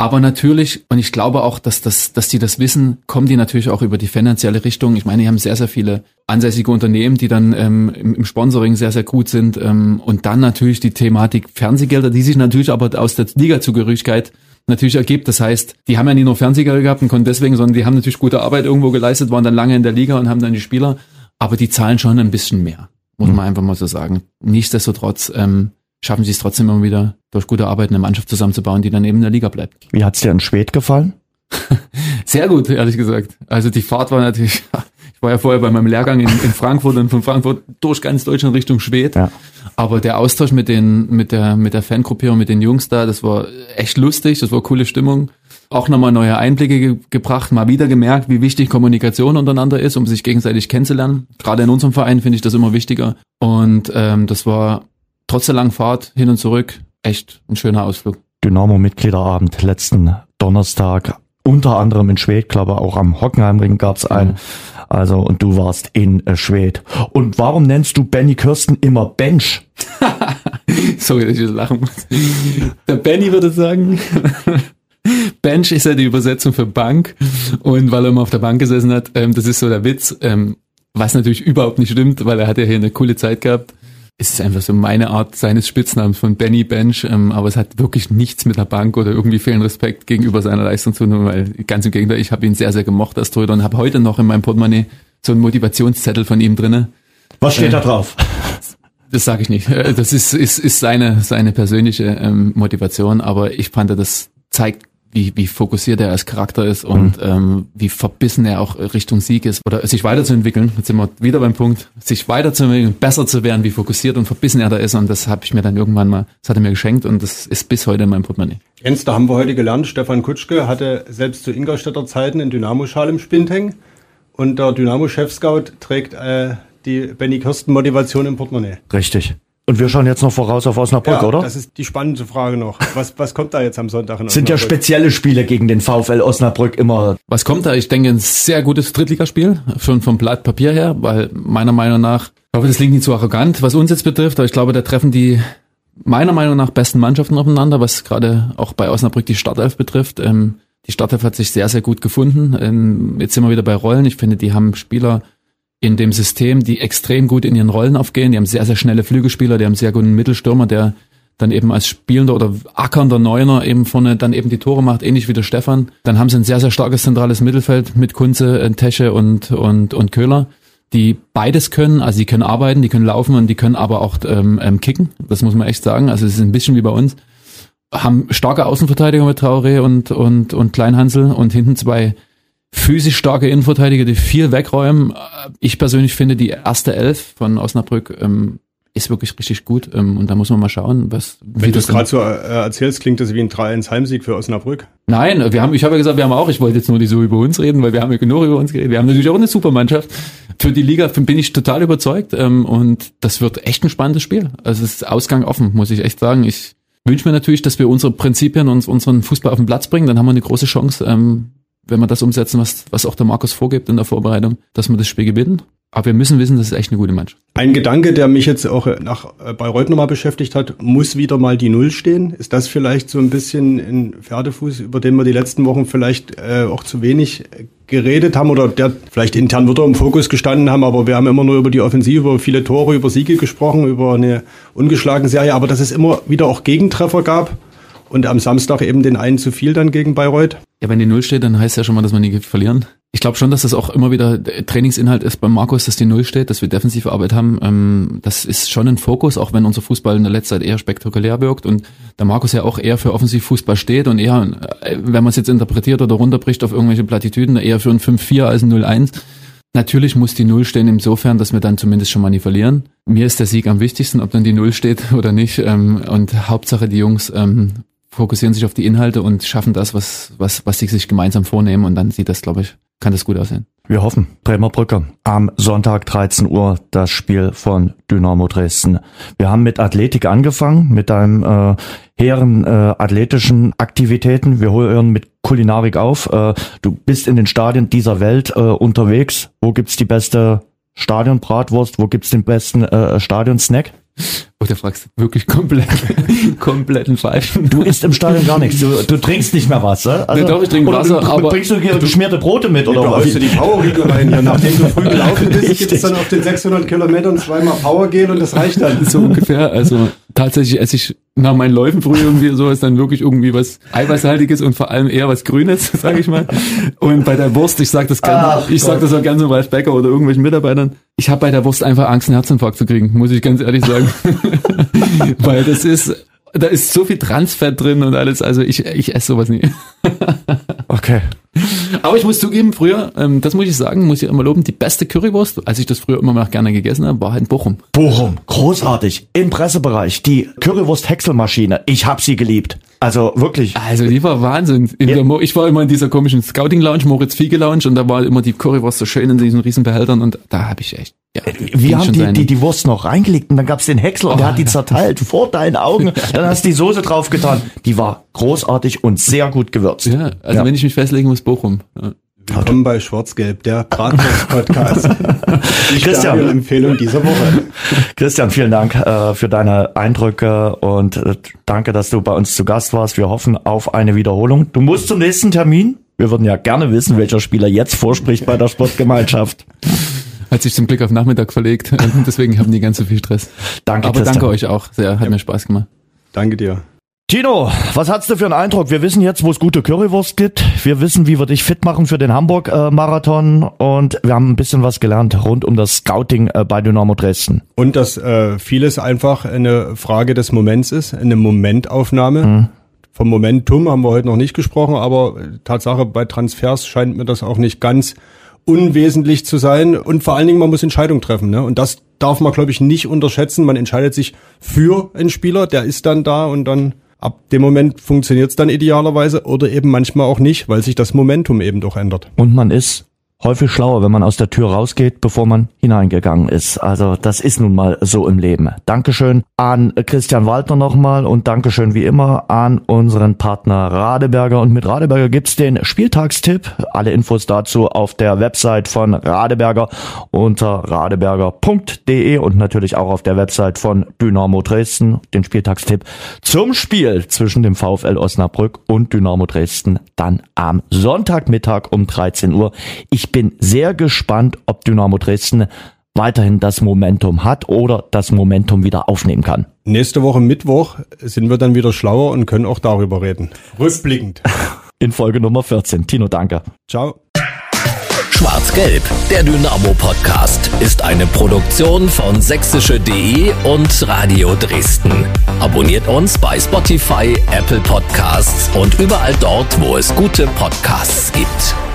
Aber natürlich, und ich glaube auch, dass, das, dass die das wissen, kommen die natürlich auch über die finanzielle Richtung. Ich meine, die haben sehr, sehr viele ansässige Unternehmen, die dann ähm, im, im Sponsoring sehr, sehr gut sind. Ähm, und dann natürlich die Thematik Fernsehgelder, die sich natürlich aber aus der Liga-Zugehörigkeit natürlich ergibt. Das heißt, die haben ja nie nur Fernsehgelder gehabt und konnten deswegen, sondern die haben natürlich gute Arbeit irgendwo geleistet, waren dann lange in der Liga und haben dann die Spieler. Aber die zahlen schon ein bisschen mehr muss mhm. man einfach mal so sagen. Nichtsdestotrotz ähm, schaffen sie es trotzdem immer wieder, durch gute Arbeit eine Mannschaft zusammenzubauen, die dann eben in der Liga bleibt. Wie hat's dir in Schwed gefallen? Sehr gut, ehrlich gesagt. Also die Fahrt war natürlich, ich war ja vorher bei meinem Lehrgang in, in Frankfurt und von Frankfurt durch ganz Deutschland Richtung Schwed. Ja. Aber der Austausch mit den, mit der, mit der Fangruppierung, mit den Jungs da, das war echt lustig, das war coole Stimmung auch nochmal neue Einblicke ge gebracht, mal wieder gemerkt, wie wichtig Kommunikation untereinander ist, um sich gegenseitig kennenzulernen. Gerade in unserem Verein finde ich das immer wichtiger. Und ähm, das war trotz der langen Fahrt hin und zurück echt ein schöner Ausflug. Dynamo-Mitgliederabend letzten Donnerstag unter anderem in Schwed, glaube auch am Hockenheimring gab's einen. Also, und du warst in äh, Schwed. Und warum nennst du Benny Kirsten immer Bench? Sorry, dass ich so lachen muss. Der Benny würde sagen, Bench ist ja die Übersetzung für Bank. Und weil er immer auf der Bank gesessen hat, ähm, das ist so der Witz, ähm, was natürlich überhaupt nicht stimmt, weil er hat ja hier eine coole Zeit gehabt. Es ist einfach so meine Art seines Spitznamens von Benny Bench, ähm, aber es hat wirklich nichts mit der Bank oder irgendwie fehlenden Respekt gegenüber seiner Leistung zu tun, weil ganz im Gegenteil, ich habe ihn sehr, sehr gemocht als Torhüter und habe heute noch in meinem Portemonnaie so einen Motivationszettel von ihm drinne. Was steht da drauf? Das sage ich nicht. Äh, Das ist, ist, ist seine, seine persönliche ähm, Motivation, aber ich fand, das zeigt, wie, wie fokussiert er als Charakter ist und ähm, wie verbissen er auch Richtung Sieg ist oder sich weiterzuentwickeln. Jetzt sind wir wieder beim Punkt, sich weiterzuentwickeln, besser zu werden, wie fokussiert und verbissen er da ist und das habe ich mir dann irgendwann mal, das hat er mir geschenkt und das ist bis heute in meinem Portemonnaie. Jens, da haben wir heute gelernt, Stefan Kutschke hatte selbst zu Ingolstädter Zeiten einen Dynamo-Schal im Spind hängen und der Dynamo-Chef-Scout trägt äh, die Benny Kirsten-Motivation im Portemonnaie. Richtig. Und wir schauen jetzt noch voraus auf Osnabrück, Ja, oder? das ist die spannende Frage noch. Was, was kommt da jetzt am Sonntag in sind ja Osnabrück? spezielle Spiele gegen den VfL Osnabrück immer. Was kommt da? Ich denke, ein sehr gutes Drittligaspiel, schon vom Blatt Papier her, weil meiner Meinung nach, ich hoffe, das klingt nicht zu arrogant, was uns jetzt betrifft, aber ich glaube, da treffen die meiner Meinung nach besten Mannschaften aufeinander, was gerade auch bei Osnabrück die Startelf betrifft. Ähm, die Startelf hat sich sehr, sehr gut gefunden. Ähm, jetzt sind wir wieder bei Rollen. Ich finde, die haben Spieler in dem System, die extrem gut in ihren Rollen aufgehen. Die haben sehr, sehr schnelle Flügelspieler, die haben sehr guten Mittelstürmer, der dann eben als spielender oder ackernder Neuner eben vorne dann eben die Tore macht, ähnlich wie der Stefan. Dann haben sie ein sehr, sehr starkes zentrales Mittelfeld mit Kunze, äh, Tesche und, und, und Köhler, die beides können. Also die können arbeiten, die können laufen und die können aber auch ähm, ähm, kicken. Das muss man echt sagen. Also es ist ein bisschen wie bei uns. Haben starke Außenverteidiger mit Traoré und, und, und Kleinhansel und hinten zwei physisch starke Innenverteidiger, die viel wegräumen. Ich persönlich finde, die erste Elf von Osnabrück ähm, ist wirklich richtig gut. Ähm, und da muss man mal schauen, was Wenn du es dann- gerade so äh, erzählst, klingt das wie ein 3-1 Heimsieg für Osnabrück. Nein, wir haben, ich habe ja gesagt, wir haben auch, ich wollte jetzt nur nicht so über uns reden, weil wir haben ja genug über uns geredet. Wir haben natürlich auch eine super Mannschaft. Für die Liga bin ich total überzeugt ähm, und das wird echt ein spannendes Spiel. Also es ist Ausgang offen, muss ich echt sagen. Ich wünsche mir natürlich, dass wir unsere Prinzipien und unseren Fußball auf den Platz bringen. Dann haben wir eine große Chance, ähm, wenn wir das umsetzen, was, was auch der Markus vorgibt in der Vorbereitung, dass wir das Spiel gewinnen. Aber wir müssen wissen, das ist echt eine gute Mannschaft. Ein Gedanke, der mich jetzt auch nach äh, Bayreuth nochmal beschäftigt hat, muss wieder mal die Null stehen. Ist das vielleicht so ein bisschen ein Pferdefuß, über den wir die letzten Wochen vielleicht äh, auch zu wenig geredet haben oder der vielleicht intern wird er im Fokus gestanden haben, aber wir haben immer nur über die Offensive, über viele Tore, über Siege gesprochen, über eine ungeschlagene Serie, aber dass es immer wieder auch Gegentreffer gab und am Samstag eben den einen zu viel dann gegen Bayreuth. Ja, wenn die Null steht, dann heißt ja schon mal, dass wir nie verlieren. Ich glaube schon, dass das auch immer wieder Trainingsinhalt ist beim Markus, dass die Null steht, dass wir defensive Arbeit haben. Ähm, das ist schon ein Fokus, auch wenn unser Fußball in der letzten Zeit eher spektakulär wirkt und der Markus ja auch eher für Offensivfußball steht und eher, äh, wenn man es jetzt interpretiert oder runterbricht auf irgendwelche Plattitüden, eher für ein 5-4 als ein 0-1. Natürlich muss die Null stehen insofern, dass wir dann zumindest schon mal nie verlieren. Mir ist der Sieg am wichtigsten, ob dann die Null steht oder nicht. Ähm, und Hauptsache die Jungs ähm, fokussieren sich auf die Inhalte und schaffen das, was, was, was sie sich gemeinsam vornehmen und dann sieht das, glaube ich, kann das gut aussehen. Wir hoffen. Bremer Brücke. Am Sonntag 13 Uhr das Spiel von Dynamo Dresden. Wir haben mit Athletik angefangen, mit einem äh, hehren äh, athletischen Aktivitäten. Wir hören mit Kulinarik auf. Äh, du bist in den Stadien dieser Welt äh, unterwegs. Wo gibt's die beste Stadionbratwurst? Wo gibt's den besten äh, Stadionsnack? Oh, du fragst wirklich komplett, kompletten Falschen. Du isst im Stadion gar nichts. Du, du trinkst nicht mehr was, äh? Nee, doch, ich trinke oder Wasser, du, aber- bringst du hier geschmierte Brote mit oder was? du die Powerriegel rein hier. Nachdem du früh gelaufen bist, gibt es dann auf den 600 Kilometern zweimal Powergel und das reicht dann. So ungefähr. Also tatsächlich esse ich nach meinen Läufen früh irgendwie sowas dann wirklich irgendwie was Eiweißhaltiges und vor allem eher was Grünes, sage ich mal. Und bei der Wurst, ich sag das gerne, Ach ich sag das auch gerne so Ralf Becker oder irgendwelchen Mitarbeitern. Ich habe bei der Wurst einfach Angst, einen Herzinfarkt zu kriegen, muss ich ganz ehrlich sagen. Weil das ist, da ist so viel Transfett drin und alles. Also ich, ich esse sowas nie. Okay. Aber ich muss zugeben, früher, ähm, das muss ich sagen, muss ich immer loben, die beste Currywurst, als ich das früher immer noch gerne gegessen habe, war halt in Bochum. Bochum, großartig. Im Pressebereich, die Currywurst-Häckselmaschine. Ich hab sie geliebt. Also wirklich. Also die war Wahnsinn. In Ja. ich war immer in dieser komischen Scouting Lounge, Moritz Fiege Lounge und da war immer die Currywurst so schön in diesen riesen Behältern und da habe ich echt Ja, Wir haben die, die, die Wurst noch reingelegt und dann gab's den Häcksler und der hat die zerteilt vor deinen Augen. Dann hast du die Soße drauf getan. Die war großartig und sehr gut gewürzt. Ja, also Ja. wenn ich mich festlegen muss, Bochum. Ja. Willkommen bei Schwarz-Gelb, der Bratwurst-Podcast. Die Christian. Empfehlung dieser Woche. Christian, vielen Dank äh, für deine Eindrücke und äh, danke, dass du bei uns zu Gast warst. Wir hoffen auf eine Wiederholung. Du musst zum nächsten Termin. Wir würden ja gerne wissen, welcher Spieler jetzt vorspricht bei der Sportgemeinschaft. Hat sich zum Glück auf Nachmittag verlegt, und deswegen haben die ganz so viel Stress. Danke, Aber Christian. danke euch auch sehr, hat mir Spaß gemacht. Danke dir. Tino, was hast du für einen Eindruck? Wir wissen jetzt, wo es gute Currywurst gibt. Wir wissen, wie wir dich fit machen für den Hamburg-Marathon. und wir haben ein bisschen was gelernt rund um das Scouting äh, bei Dynamo Dresden. Und dass äh, vieles einfach eine Frage des Moments ist, eine Momentaufnahme. Vom Momentum haben wir heute noch nicht gesprochen, aber äh, Tatsache bei Transfers scheint mir das auch nicht ganz unwesentlich zu sein. Und vor allen Dingen, man muss Entscheidungen treffen. Ne? Und das darf man, glaube ich, nicht unterschätzen. Man entscheidet sich für einen Spieler, der ist dann da und dann ab dem Moment funktioniert es dann idealerweise oder eben manchmal auch nicht, weil sich das Momentum eben doch ändert. Und man ist häufig schlauer, wenn man aus der Tür rausgeht, bevor man hineingegangen ist. Also das ist nun mal so im Leben. Dankeschön an Christian Waldner nochmal und Dankeschön wie immer an unseren Partner Radeberger. Und mit Radeberger gibt's den Spieltagstipp. Alle Infos dazu auf der Website von Radeberger unter radeberger.de und natürlich auch auf der Website von Dynamo Dresden. Den Spieltagstipp zum Spiel zwischen dem VfL Osnabrück und Dynamo Dresden dann am Sonntagmittag um 13 Uhr. Ich bin sehr gespannt, ob Dynamo Dresden weiterhin das Momentum hat oder das Momentum wieder aufnehmen kann. Nächste Woche Mittwoch sind wir dann wieder schlauer und können auch darüber reden. Rückblickend. In Folge Nummer 14. Tino, danke. Ciao. Schwarz-Gelb, der Dynamo-Podcast, ist eine Produktion von sächsische.de und Radio Dresden. Abonniert uns bei Spotify, Apple Podcasts und überall dort, wo es gute Podcasts gibt.